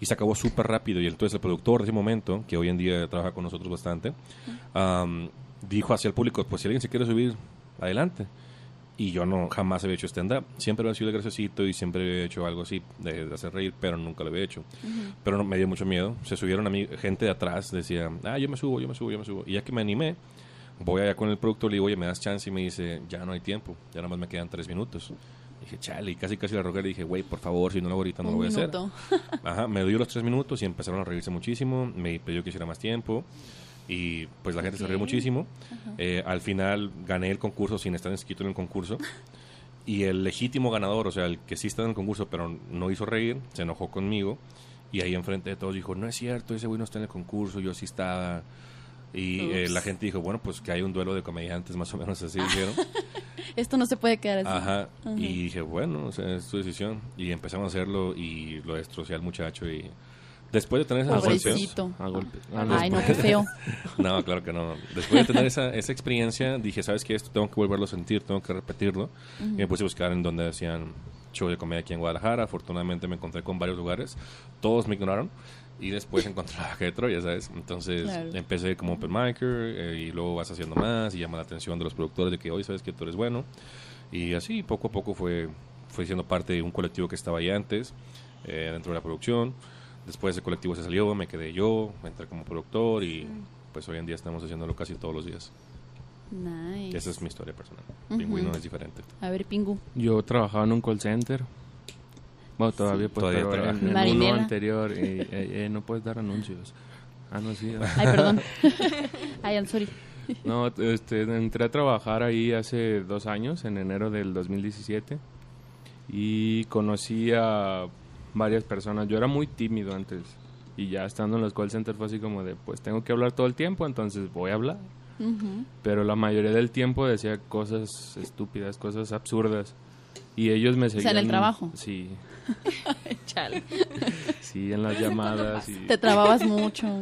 Y se acabó súper rápido. Y entonces el productor de ese momento, que hoy en día trabaja con nosotros bastante, um, dijo hacia el público, pues si alguien se quiere subir, adelante. Y yo no jamás había hecho stand-up. Siempre había sido el graciosito y siempre había hecho algo así de, de hacer reír, pero nunca lo había hecho. Pero no, me dio mucho miedo. Se subieron a mí, gente de atrás decía, ah, yo me subo, yo me subo, yo me subo. Y ya que me animé, voy allá con el productor, le digo, oye, ¿me das chance? Y me dice, ya no hay tiempo, ya nada más me quedan tres minutos. dije, chale, y casi casi le rogué, le dije, güey, por favor, si no lo hago ahorita no lo Un voy a hacer. minuto. Ajá, me dio los tres minutos y empezaron a reírse muchísimo. Me pidió que hiciera más tiempo. Y pues la gente se rió muchísimo. Eh, al final gané el concurso sin estar inscrito en el concurso. [LAUGHS] Y el legítimo ganador, o sea, el que sí está en el concurso pero no hizo reír, se enojó conmigo. Y ahí enfrente de todos dijo, no es cierto, ese güey no está en el concurso, yo sí estaba. Y eh, la gente dijo, bueno, pues que hay un duelo de comediantes, más o menos así dijeron. [LAUGHS] Esto no se puede quedar así. Ajá. Ajá. Y dije, bueno, o sea, es tu decisión. Y empezamos a hacerlo y lo destrocé al muchacho. Y después de tener esa Pobrecito. A. Ah, no, Ay, no, qué feo. [LAUGHS] No, claro que no. Después de tener esa, esa experiencia, dije, ¿sabes qué? Esto tengo que volverlo a sentir, tengo que repetirlo. Y me puse a buscar en donde hacían show de comedia aquí en Guadalajara. Afortunadamente me encontré con varios lugares. Todos me ignoraron. Y después [LAUGHS] encontré la de Troya, ¿sabes? Entonces Claro. empecé como open micer eh, y luego vas haciendo más y llama la atención de los productores de que hoy sabes que tú eres bueno. Y así poco a poco fue, fue siendo parte de un colectivo que estaba ahí antes, eh, dentro de la producción. Después ese colectivo se salió, me quedé yo, entré como productor y pues hoy en día estamos haciéndolo casi todos los días. Nice. Esa es mi historia personal. Pingüino es diferente. A ver, Pingu. Yo trabajaba en un call center. Bueno, todavía, pues, Todavía pero en, uno anterior. eh, eh, no puedes dar anuncios. Ah, no, sí. Ay, perdón. [LAUGHS] Ay, I'm sorry. No, este, entré a trabajar ahí hace dos años, en enero del 2017. Y conocí a varias personas. Yo era muy tímido antes. Y ya estando en los call centers fue así como de, pues tengo que hablar todo el tiempo, entonces voy a hablar. Pero la mayoría del tiempo decía cosas estúpidas, cosas absurdas. Y ellos me sea, seguían. en el trabajo. Sí, [LAUGHS] Chale. sí, en las llamadas. Y... Te trababas mucho. [LAUGHS]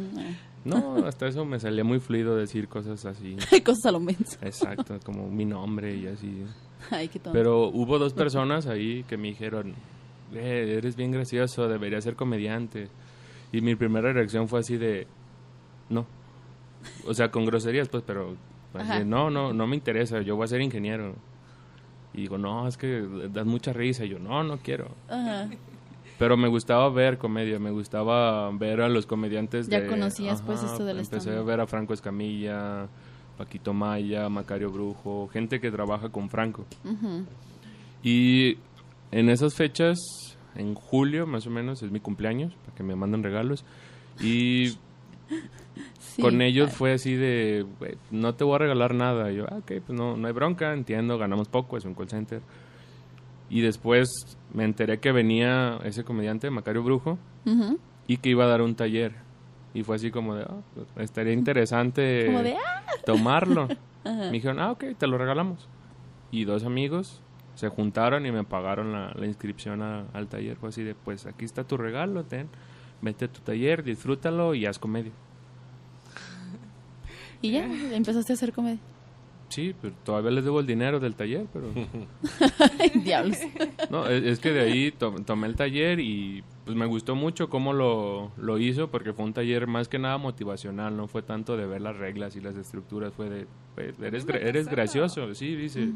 No, hasta eso me salía muy fluido decir cosas así. [LAUGHS] Cosas a lo menso. Exacto, como mi nombre y así. Ay, qué tonto. Pero hubo dos personas ahí que me dijeron, "Eh, eres bien gracioso, deberías ser comediante. Y mi primera reacción fue así de, no. O sea, con groserías, pues, pero así Ajá. no, no, no me interesa, yo voy a ser ingeniero. Y digo, no, es que das mucha risa. Y yo, no, no quiero. Ajá. Pero me gustaba ver comedia, me gustaba ver a los comediantes Ya de... conocías, pues, esto del Empecé a ver a Franco Escamilla, Paquito Maya, Macario Brujo, gente que trabaja con Franco. Ujú. Y en esas fechas, en julio más o menos, es mi cumpleaños, para que me manden regalos. Y Sí. con ellos fue así de, "Güey, no te voy a regalar nada. Y yo, ah, ok, pues no, no hay bronca, entiendo, ganamos poco, es un call center. Y después me enteré que venía ese comediante, Macario Brujo, ujú. y que iba a dar un taller. Y fue así como de, pues, estaría [LAUGHS] interesante de, ah. tomarlo. [LAUGHS] Ajá. Me dijeron, ah, ok, te lo regalamos. Y dos amigos se juntaron y me pagaron la, la inscripción a- al taller. Fue así de, pues aquí está tu regalo, ten, vete a tu taller, disfrútalo y haz comedia. [LAUGHS] Y ya, [LAUGHS] empezaste a hacer comedia. Sí, pero todavía les debo el dinero del taller, pero... [LAUGHS] Diablos. No, es, es que de ahí to- tomé el taller y pues me gustó mucho cómo lo, lo hizo porque fue un taller más que nada motivacional, no fue tanto de ver las reglas y las estructuras, fue de, pues, eres, eres gracioso, sí, dice.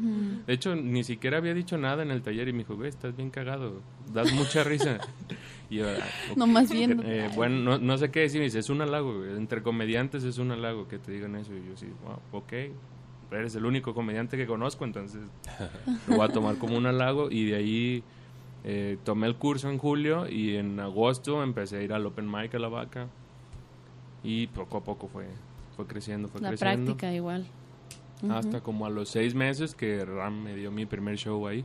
De hecho, ni siquiera había dicho nada en el taller y me dijo, güey, estás bien cagado, das mucha risa. [LAUGHS] y yo, "Ah, ok". Nomás viendo. Eh, bueno, no, no sé qué decir, me dice, es un halago, güey, entre comediantes es un halago que te digan eso. Y yo sí, "Wow, ok, eres el único comediante que conozco, entonces lo voy a tomar como un halago. Y de ahí eh, tomé el curso en julio y en agosto empecé a ir al Open Mic a la vaca. Y poco a poco fue, fue creciendo, fue La creciendo. práctica igual. Hasta como a los seis meses que Ram me dio mi primer show ahí.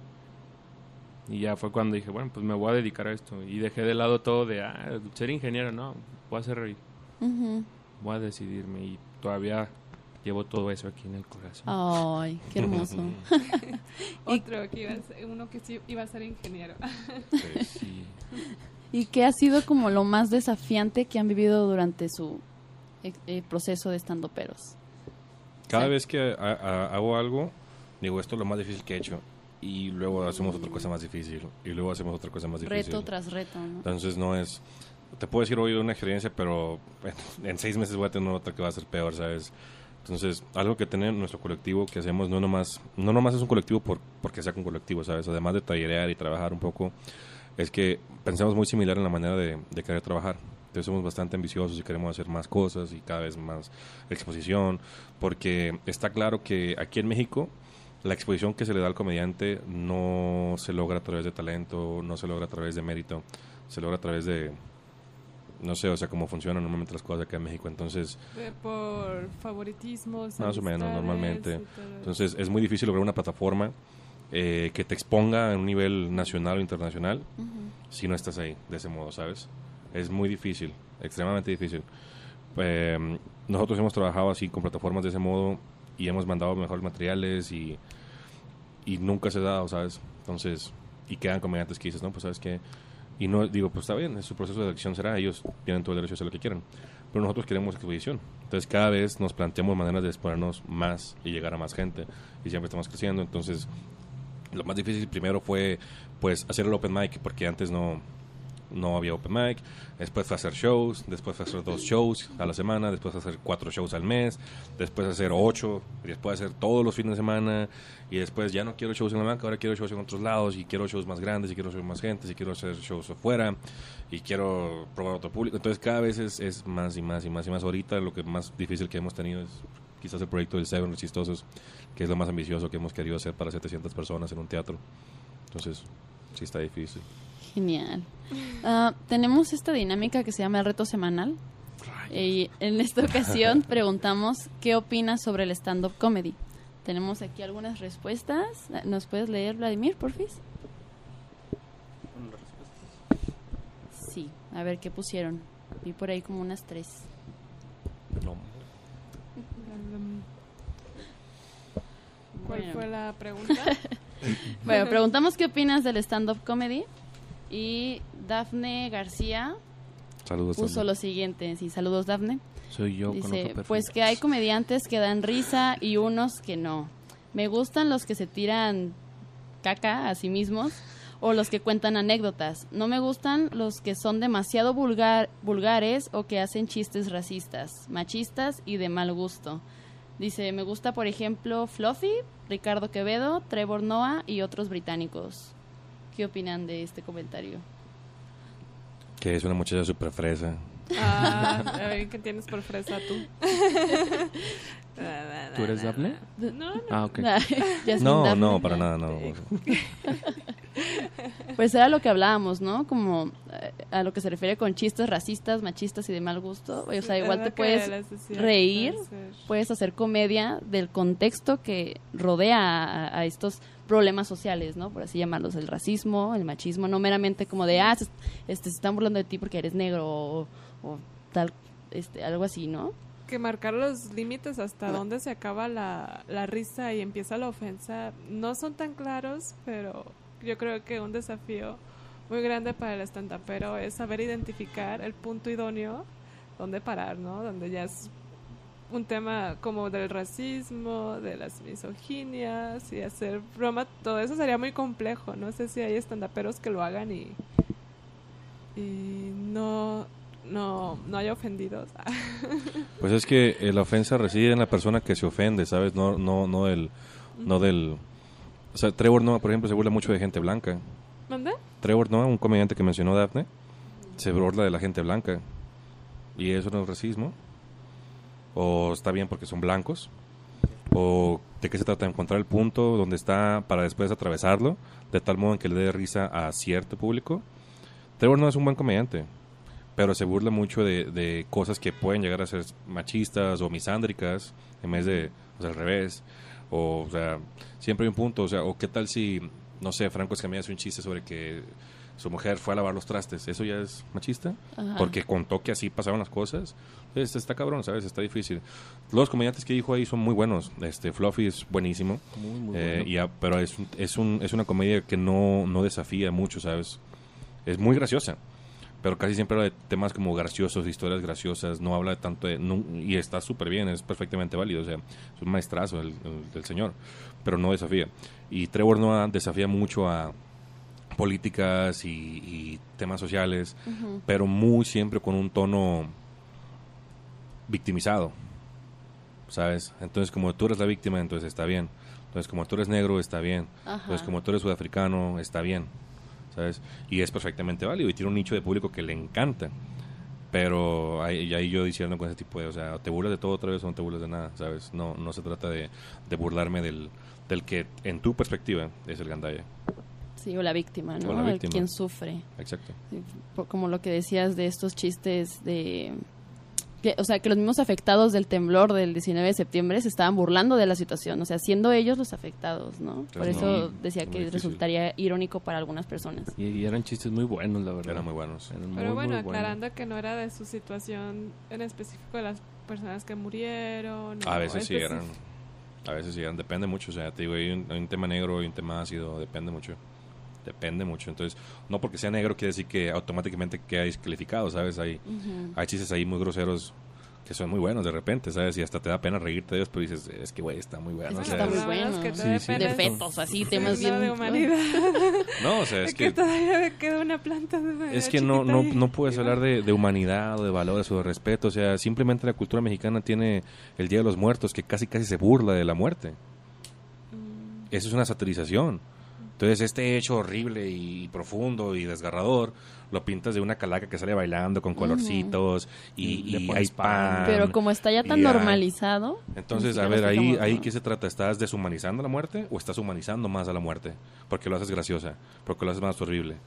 Y ya fue cuando dije, bueno, pues me voy a dedicar a esto. Y dejé de lado todo de, ah, ser ingeniero, no, voy a hacer reír. Voy a decidirme y todavía llevo todo eso aquí en el corazón. Ay, qué hermoso. [LAUGHS] [LAUGHS] Otro que iba a ser, uno que sí iba a ser ingeniero. [LAUGHS] Pues sí. ¿Y qué ha sido como lo más desafiante que han vivido durante su eh, eh, proceso de estando peros? Cada Sí. vez que ha- ha- hago algo, digo, esto es lo más difícil que he hecho. Y luego hacemos otra cosa más difícil. Y luego hacemos otra cosa más difícil. Reto tras reto, ¿no? Entonces no es... Te puedo decir hoy una experiencia, pero en, en seis meses voy a tener otra que va a ser peor, ¿sabes? Entonces, algo que tiene nuestro colectivo que hacemos no nomás, no nomás es un colectivo por, porque sea un colectivo, ¿sabes? Además de tallerear y trabajar un poco, es que pensamos muy similar en la manera de, de querer trabajar. Entonces somos bastante ambiciosos y queremos hacer más cosas y cada vez más exposición, porque está claro que aquí en México la exposición que se le da al comediante no se logra a través de talento, no se logra a través de mérito, se logra a través de, no sé, o sea, cómo funcionan normalmente las cosas acá en México. Entonces, De- Por favoritismos. Más o menos, normalmente. entonces es muy difícil lograr una plataforma eh, que te exponga en un nivel nacional o internacional si no estás ahí de ese modo, ¿sabes? Es muy difícil, extremadamente difícil. Eh, nosotros hemos trabajado así con plataformas de ese modo y hemos mandado mejores materiales y, y nunca se ha dado, ¿sabes? Entonces, y quedan comediantes que dices, no, pues sabes que y no digo, pues está bien, su proceso de elección será, ellos tienen todo el derecho a hacer lo que quieran, pero nosotros queremos exposición. Entonces, cada vez nos planteamos maneras de exponernos más y llegar a más gente y siempre estamos creciendo, entonces lo más difícil primero fue pues hacer el open mic porque antes no no había open mic después fue hacer shows después fue hacer dos shows a la semana después hacer cuatro shows al mes después hacer ocho después hacer todos los fines de semana y después ya no quiero shows en la banca ahora quiero shows en otros lados y quiero shows más grandes y quiero shows más gente y quiero hacer shows afuera y quiero probar otro público entonces cada vez es, más y más y más y más ahorita lo que más difícil que hemos tenido es quizás el proyecto del Seven Chistosos que es lo más ambicioso que hemos querido hacer para 700 personas en un teatro. Entonces, sí está difícil. Genial. Ah, tenemos esta dinámica que se llama el reto semanal. Y en esta ocasión [LAUGHS] preguntamos qué opinas sobre el stand-up comedy. Tenemos aquí algunas respuestas. ¿Nos puedes leer, Vladimir, porfis? Sí, a ver qué pusieron. Vi por ahí como unas tres. No. ¿Cuál Bueno. fue la pregunta? [LAUGHS] Bueno, preguntamos qué opinas del stand-up comedy. Y Dafne García Saludos. puso lo siguiente. Sí, saludos, Dafne. Soy yo Dice, pues que hay comediantes que dan risa y unos que no. Me gustan los que se tiran caca a sí mismos o los que cuentan anécdotas. No me gustan los que son demasiado vulgar, vulgares o que hacen chistes racistas, machistas y de mal gusto. Dice, me gusta por ejemplo Fluffy, Ricardo Quevedo, Trevor Noah y otros británicos. ¿Qué opinan de este comentario? Que es una muchacha súper fresa. Ah, [LAUGHS] a ver, ¿qué tienes por fresa tú? ¿Tú eres Daphne? No, no. Ah, ok. Yasmín No, no, para nada, no. Pues era lo que hablábamos, ¿no? Como eh, a lo que se refiere con chistes racistas, machistas y de mal gusto. O sea, igual te puedes reír, puedes hacer comedia del contexto que rodea a, a estos problemas sociales, ¿no? Por así llamarlos, el racismo, el machismo, no meramente como de, ah, se, este, se están burlando de ti porque eres negro o, o tal, este, algo así, ¿no? que marcar los límites hasta dónde se acaba la, la risa y empieza la ofensa no son tan claros, pero yo creo que un desafío muy grande para el stand-upero es saber identificar el punto idóneo donde parar, ¿no? Donde ya es un tema como del racismo, de las misoginias y hacer broma, todo eso sería muy complejo. No sé si hay estandaperos que lo hagan y, y no, no, no hay ofendidos. [LAUGHS] Pues es que eh, la ofensa reside en la persona que se ofende, ¿sabes? No, no, no del, no del. O sea, Trevor Noah, por ejemplo, se burla mucho de gente blanca. ¿Mande? Trevor Noah, un comediante que mencionó Daphne, se burla de la gente blanca. ¿Y eso no es racismo? ¿O está bien porque son blancos? ¿O de qué se trata? De encontrar el punto donde está para después atravesarlo, de tal modo en que le dé risa a cierto público. Trevor Noah es un buen comediante, pero se burla mucho de, de cosas que pueden llegar a ser machistas o misándricas en vez de, o sea, al revés. O, o sea, siempre hay un punto, o sea, o qué tal si, no sé, Franco Escamilla hace un chiste sobre que su mujer fue a lavar los trastes, ¿eso ya es machista? Ajá. Porque contó que así pasaban las cosas. Este está cabrón, ¿sabes? Está difícil. Los comediantes que dijo ahí son muy buenos. Este Fluffy es buenísimo. Muy, muy Eh, bueno. y a- pero es, un- es, un, es una comedia que no, no desafía mucho, ¿sabes? Es muy graciosa, pero casi siempre habla de temas como graciosos, historias graciosas, no habla tanto de... no- y está súper bien, es perfectamente válido, o sea, es un maestrazo el, el- del señor, pero no desafía. Y Trevor Noah desafía mucho a políticas y, y temas sociales, pero muy siempre con un tono victimizado, ¿sabes? Entonces, como tú eres la víctima, entonces está bien. Entonces, como tú eres negro, está bien. Ajá. Entonces, como tú eres sudafricano, está bien, ¿sabes? Y es perfectamente válido y tiene un nicho de público que le encanta. Pero ahí, ahí yo diciendo con ese tipo de, o sea, te burlas de todo otra vez o no te burlas de nada, ¿sabes? No, no se trata de, de burlarme del, del que en tu perspectiva es el gandaya. Sí, o la víctima, ¿no? O la El víctima. quien sufre. Exacto. Como lo que decías de estos chistes de... Que, o sea, que los mismos afectados del temblor del 19 de septiembre se estaban burlando de la situación, o sea, siendo ellos los afectados, ¿no? Por Pues eso no, decía que difícil. resultaría irónico para algunas personas. Y, y eran chistes muy buenos, la verdad. Eran muy buenos. Eran muy, Pero bueno, muy buenos. aclarando que no era de su situación en específico de las personas que murieron. A veces sí eran. A veces sí eran. Depende mucho. O sea, te digo, hay un, hay un tema negro y un tema ácido. Depende mucho. Depende mucho. Entonces, no porque sea negro quiere decir que automáticamente queda descalificado, ¿sabes? Hay, hay chistes ahí muy groseros que son muy buenos de repente, ¿sabes? Y hasta te da pena reírte de ellos, pero dices, es que, güey, está muy bueno. Es que está muy bueno. que te Sí, sí. De fetos, así, Sí, temas bien... de humanidad. [LAUGHS] No, o sea, Es es que que... todavía me queda una planta de Es que no, no, no puedes hablar de, de humanidad o de valores o de respeto. O sea, simplemente la cultura mexicana tiene el Día de los Muertos que casi casi se burla de la muerte. Mm, Eso es una satirización. Entonces, este hecho horrible y profundo y desgarrador lo pintas de una calaca que sale bailando con colorcitos y, Y le y pones hay pan. Pero como está ya tan normalizado... Entonces, a ver, ahí, ahí. ¿qué se trata? ¿Estás deshumanizando la muerte o estás humanizando más a la muerte? Porque lo haces graciosa, porque lo haces más horrible.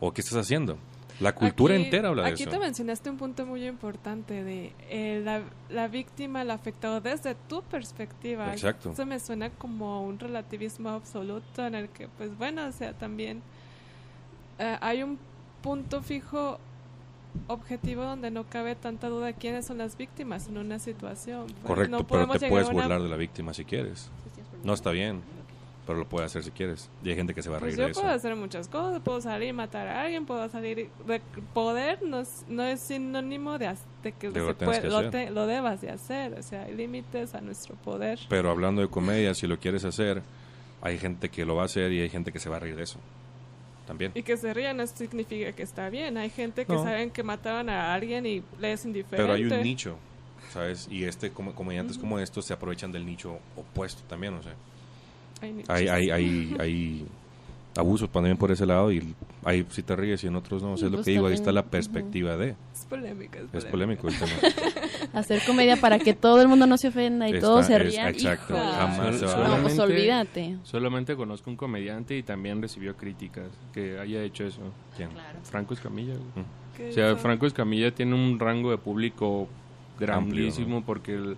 ¿O qué estás haciendo? La cultura Aquí- entera habla de Aquí eso. te mencionaste un punto muy importante de eh, la, la víctima, el afectado desde tu perspectiva. Exacto. Eso me suena como un relativismo absoluto en el que, pues bueno, o sea, también eh, hay un punto fijo objetivo donde no cabe tanta duda de quiénes son las víctimas en una situación. Pues, Correcto, no pero te puedes una- burlar de la víctima si quieres. No está bien, pero lo puedes hacer si quieres. Y hay gente que se va a Pues reír yo de eso. puedo hacer muchas cosas, puedo salir y matar a alguien, puedo salir... De poder no es, no es sinónimo de, que De lo puede- que lo, te- lo debas de hacer. O sea, hay límites a nuestro poder. Pero hablando de comedia, si lo quieres hacer, hay gente que lo va a hacer y hay gente que se va a reír de eso. También. Y que se rían no significa que está bien. Hay gente que No. saben que mataron a alguien y le es indiferente. Pero hay un nicho, ¿sabes? Y este como comediantes como estos se aprovechan del nicho opuesto también, o sea. Hay. Hay, hay, hay, abusos también por ese lado y hay si te ríes y en otros no. O sea, es lo que digo, ahí está la perspectiva de. Es polémica, es Es polémica. polémico el tema. [LAUGHS] Hacer comedia para que todo el mundo no se ofenda y Está- todos se es- rían. exacto, híjole. jamás se va a No, dar. pues Solamente- olvídate. Solamente conozco un comediante y también recibió críticas que haya hecho eso. ¿Quién? Franco Escamilla. güey. Mm. ¿Qué O sea? Franco Escamilla tiene un rango de público grandísimo porque el-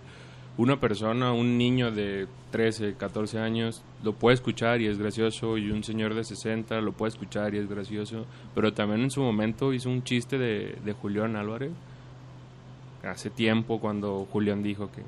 una persona, un niño de 13, 14 años, lo puede escuchar y es gracioso, y un señor de 60 lo puede escuchar y es gracioso, pero también en su momento hizo un chiste de, de Julián Álvarez, hace tiempo cuando Julián dijo que,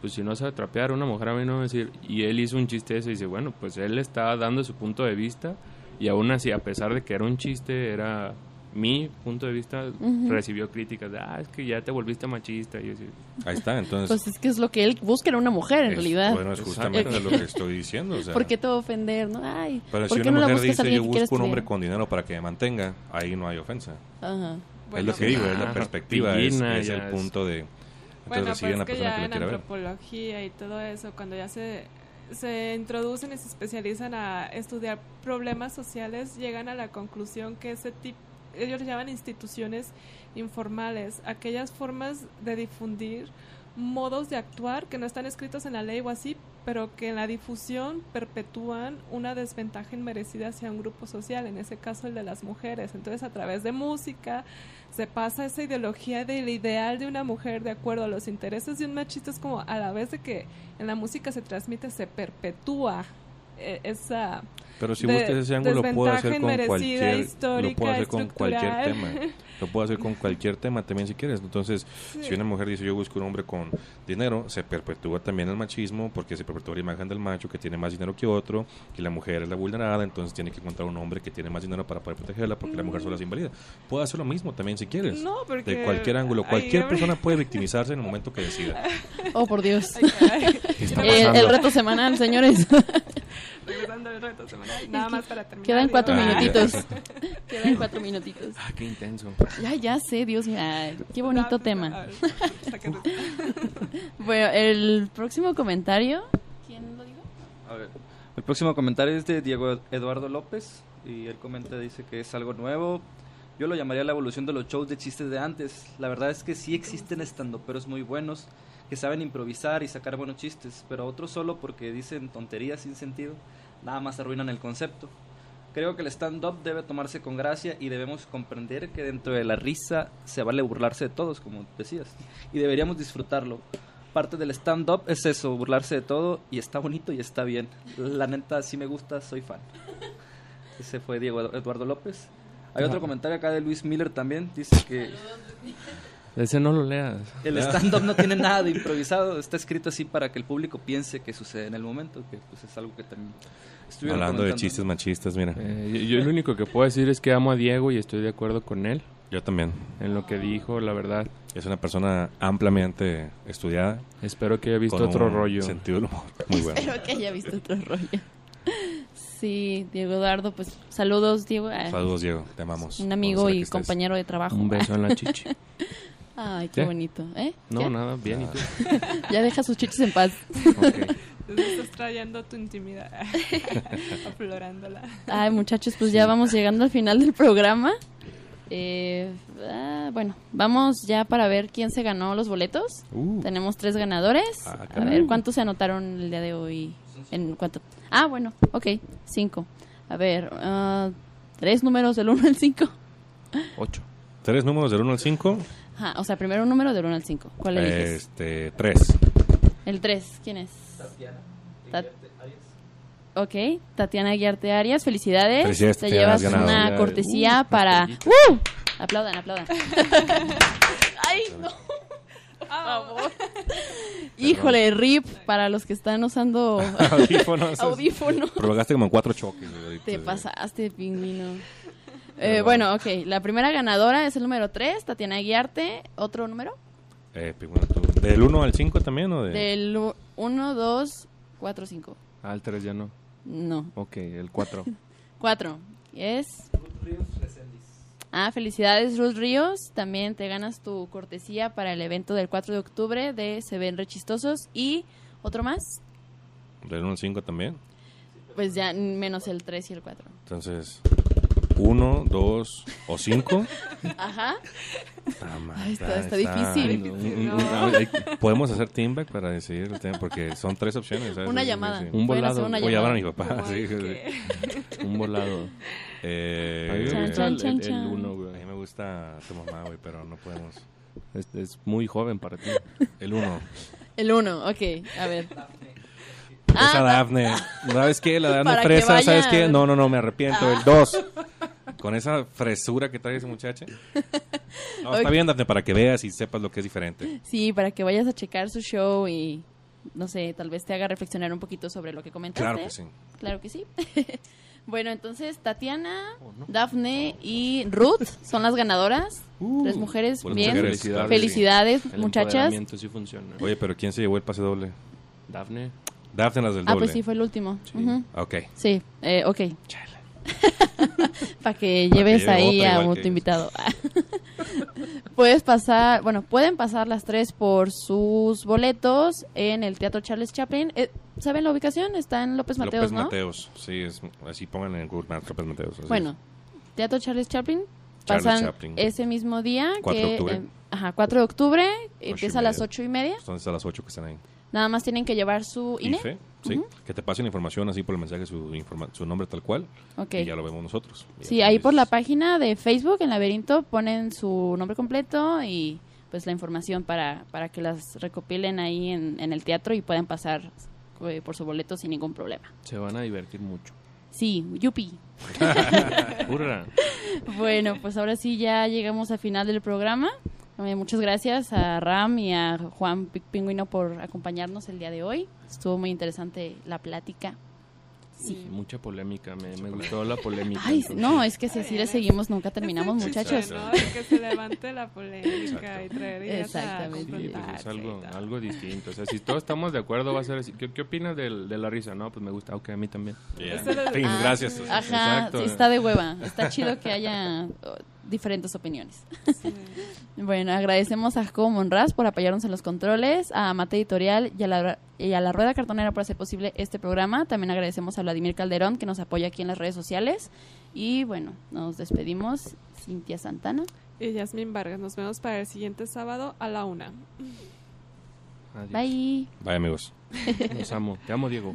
pues si no sabe trapear una mujer a mí no va a decir, y él hizo un chiste ese y dice, bueno, pues él está dando su punto de vista, y aún así, a pesar de que era un chiste, era mi punto de vista, Ujú. recibió críticas de, ah, es que ya te volviste machista. Y así, Ahí está, entonces. Pues es que es lo que él busca en una mujer, en es- realidad. Bueno, es justamente lo que estoy diciendo. O sea, ¿Por qué te va a ofender? ¿no? Ay, pero ¿por si qué una no mujer dice yo busco un hombre con dinero para que me mantenga, ahí no hay ofensa. Ajá. Bueno, es lo que digo, es la perspectiva, es, es el es- punto de... Entonces Bueno, reciben pues la que persona ya que en quiere ver. antropología y todo eso, cuando ya se, se introducen y se especializan a estudiar problemas sociales, llegan a la conclusión que ese tipo, ellos llaman instituciones informales, aquellas formas de difundir modos de actuar que no están escritos en la ley o así, pero que en la difusión perpetúan una desventaja inmerecida hacia un grupo social, en ese caso el de las mujeres. Entonces, a través de música se pasa esa ideología del ideal de una mujer de acuerdo a los intereses de un machista, es como a la vez de que en la música se transmite, se perpetúa eh, esa Pero si buscas ese ángulo, lo puedo hacer con cualquier, lo puedo hacer con cualquier tema. [LAUGHS] Lo puedo hacer con cualquier tema también si quieres. Entonces, si una mujer dice yo busco un hombre con dinero, se perpetúa también el machismo porque se perpetúa la imagen del macho que tiene más dinero que otro y la mujer es la vulnerada, entonces tiene que encontrar un hombre que tiene más dinero para poder protegerla porque la mujer sola es invalida. Puedo hacer lo mismo también si quieres. No, porque de cualquier ángulo, cualquier persona puede [LAUGHS] victimizarse en el momento que decida. Oh, por Dios. Ay, caray. ¿Qué está Eh, el reto semanal, señores. [LAUGHS] Regresando al reto semanal. Nada más para terminar. Quedan cuatro Ah, minutitos. [LAUGHS] Quedan cuatro minutitos. Ah, qué intenso. Ya, ya sé, Dios mío. Ay, qué bonito tema. tema. [LAUGHS] Bueno, el próximo comentario. ¿Quién lo dijo? A ver, el próximo comentario es de Diego Eduardo López y él comenta, dice que es algo nuevo. Yo lo llamaría la evolución de los shows de chistes de antes. La verdad es que sí existen estandoperos muy buenos que saben improvisar y sacar buenos chistes, pero otros solo porque dicen tonterías sin sentido, nada más arruinan el concepto. Creo que el stand-up debe tomarse con gracia y debemos comprender que dentro de la risa se vale burlarse de todos, como decías, y deberíamos disfrutarlo. Parte del stand-up es eso, burlarse de todo y está bonito y está bien. La neta, sí me gusta, soy fan. Ese fue Diego Eduardo López. Hay otro comentario acá de Luis Miller también, dice que Ese no lo leas. el stand-up no tiene nada de [LAUGHS] improvisado, está escrito así para que el público piense que sucede en el momento, que pues es algo que también estuvieron Hablando de chistes machistas, mira. Eh, yo, yo lo único que puedo decir es que amo a Diego y estoy de acuerdo con él Yo también. en lo que dijo, la verdad. Es una persona ampliamente estudiada. Espero que haya visto con otro un rollo. Sentido del humor [LAUGHS] muy bueno. Espero que haya visto otro rollo. Sí, Diego Eduardo, pues saludos, Diego. Ah, Saludos, Diego. Te amamos. Un amigo y compañero de trabajo. Un beso en la chichi. [LAUGHS] Ay, qué ¿Qué? bonito. ¿Eh? No, ¿Ya? nada, bien, ¿y tú? [LAUGHS] Ya deja sus chichis en paz. Ok. Estás trayendo tu intimidad. [LAUGHS] Aflorándola. Ay, muchachos, pues ya vamos llegando al final del programa. Eh, ah, bueno, vamos ya para ver quién se ganó los boletos. Uh, Tenemos tres ganadores. Ah, a ver, ¿cuántos se anotaron el día de hoy? ¿En cuánto? Ah, bueno, ok, cinco. A ver, ah, tres números del 1 al 5. Ocho. tres números del 1 al 5. Ajá, o sea, primero un número del 1 al 5. ¿Cuál eliges? Este, 3. El 3, ¿quién es? Tatiana. Ok, Tatiana Guiarte Arias, felicidades. Felicidades, Te Tatiana, llevas ganado. una cortesía Uh, para... ¡Uh! Aplaudan, aplaudan. [LAUGHS] ¡Ay, no! Por favor. Híjole, RIP para los que están usando [LAUGHS] Audífonos. audífono. Provocaste como cuatro choques. Te pasaste, pingüino. Eh, bueno, ok. La primera ganadora es el número 3, Tatiana Guiarte. ¿Otro número? Eh. ¿Del 1 al 5 también o de...? Del 1, 2, 4, 5. Ah, el tres ya no. No. Ok, el cuatro. [LAUGHS] 4. Es... Ah, felicidades Ruth Ríos. También te ganas tu cortesía para el evento del 4 de octubre de Se ven rechistosos. Y otro más, ¿Del 1 al 5 también? pues ya menos el 3 y el 4. Entonces, 1, 2 o 5. Ajá. Ah, man, Ay, está- está difícil. un- un- un- ay, Podemos hacer team back para decidir el tema porque son tres opciones. ¿sabes? Una sí, llamada. sí. Un volado. una Voy a llamar a mi papá. Sí. [LAUGHS] Un volado. Eh, A Chan, chan, el, chan, el- uno, a güey. mí me gusta tu mamá, güey, pero no podemos. Es, es muy joven para ti. El 1. El 1, ok. A ver. Esa Ah, Dafne. [LAUGHS] ¿Sabes qué? La Dafne fresa, ¿sabes qué? No, no, no, me arrepiento. El 2. [LAUGHS] Con esa fresura que trae esa muchacha. [LAUGHS] No, está Ok. bien, Dafne, para que veas y sepas lo que es diferente. Sí, para que vayas a checar su show y, no sé, tal vez te haga reflexionar un poquito sobre lo que comentaste. Claro que sí. Claro que sí. [LAUGHS] bueno, entonces Tatiana, Dafne y Ruth son las ganadoras. Tres mujeres, buenas bien. mujeres, Felicidades. Felicidades, El muchachas. empoderamiento sí funciona. Oye, pero ¿quién se llevó el pase doble? Dafne. Dafne las del Ah, doble. pues sí, fue el último. Sí. Ujú. Ok. Sí, eh, ok. [LAUGHS] Para que lleves lleve ahí otra a un que tu invitado. [LAUGHS] Puedes pasar, bueno, pueden pasar las tres por sus boletos en el Teatro Charles Chaplin. Eh, ¿Saben la ubicación? Está en López Mateos, López ¿no? Mateos. Sí, es, así pongan en Google Maps López Mateos. Bueno, Teatro Charles Chaplin, Charlie pasan Chaplin. ese mismo día. 4 de que, octubre. eh, ajá, 4 de octubre. empieza a las. 8 y media. Entonces a las 8 que están ahí. Nada más tienen que llevar su INE. IFE, sí. Que te pasen información así por el mensaje, su, informa- su nombre tal cual. Y ya lo vemos nosotros. Sí, ahí por la página de Facebook, en Laberinto, ponen su nombre completo y pues la información para, para que las recopilen ahí en, en el teatro y puedan pasar eh, por su boleto sin ningún problema. Se van a divertir mucho. Sí, yupi. [LAUGHS] ¡Hurra! [LAUGHS] Bueno, pues ahora sí ya llegamos al final del programa. Eh, muchas gracias a Ram y a Juan Pi- Pingüino por acompañarnos el día de hoy. Estuvo muy interesante la plática. Sí. Mucha polémica, me, me gustó la polémica. Ay, entonces. no, es que si así le seguimos nunca terminamos, Es muchachos. ¿no? De que se levante la polémica Exacto. y traer ideas a Exactamente. Sí, pues es algo, algo distinto. O sea, si todos estamos de acuerdo, va a ser así. ¿Qué, qué opinas del- de la risa? No, pues me gusta. Ok, a mí también. Yeah. Fin, Ah, gracias. Ajá, Exacto. sí, está de hueva. Está chido que haya oh, diferentes opiniones. Sí. [LAUGHS] Bueno, agradecemos a Jacobo Monraz por apoyarnos en los controles, a Mate Editorial y a, la, y a la Rueda Cartonera por hacer posible este programa. También agradecemos a Vladimir Calderón que nos apoya aquí en las redes sociales. Y bueno, nos despedimos. Cintia Santana. Y Yasmin Vargas, nos vemos para el siguiente sábado a la una. Adiós. Bye. Bye, amigos. Los amo. Te amo, Diego.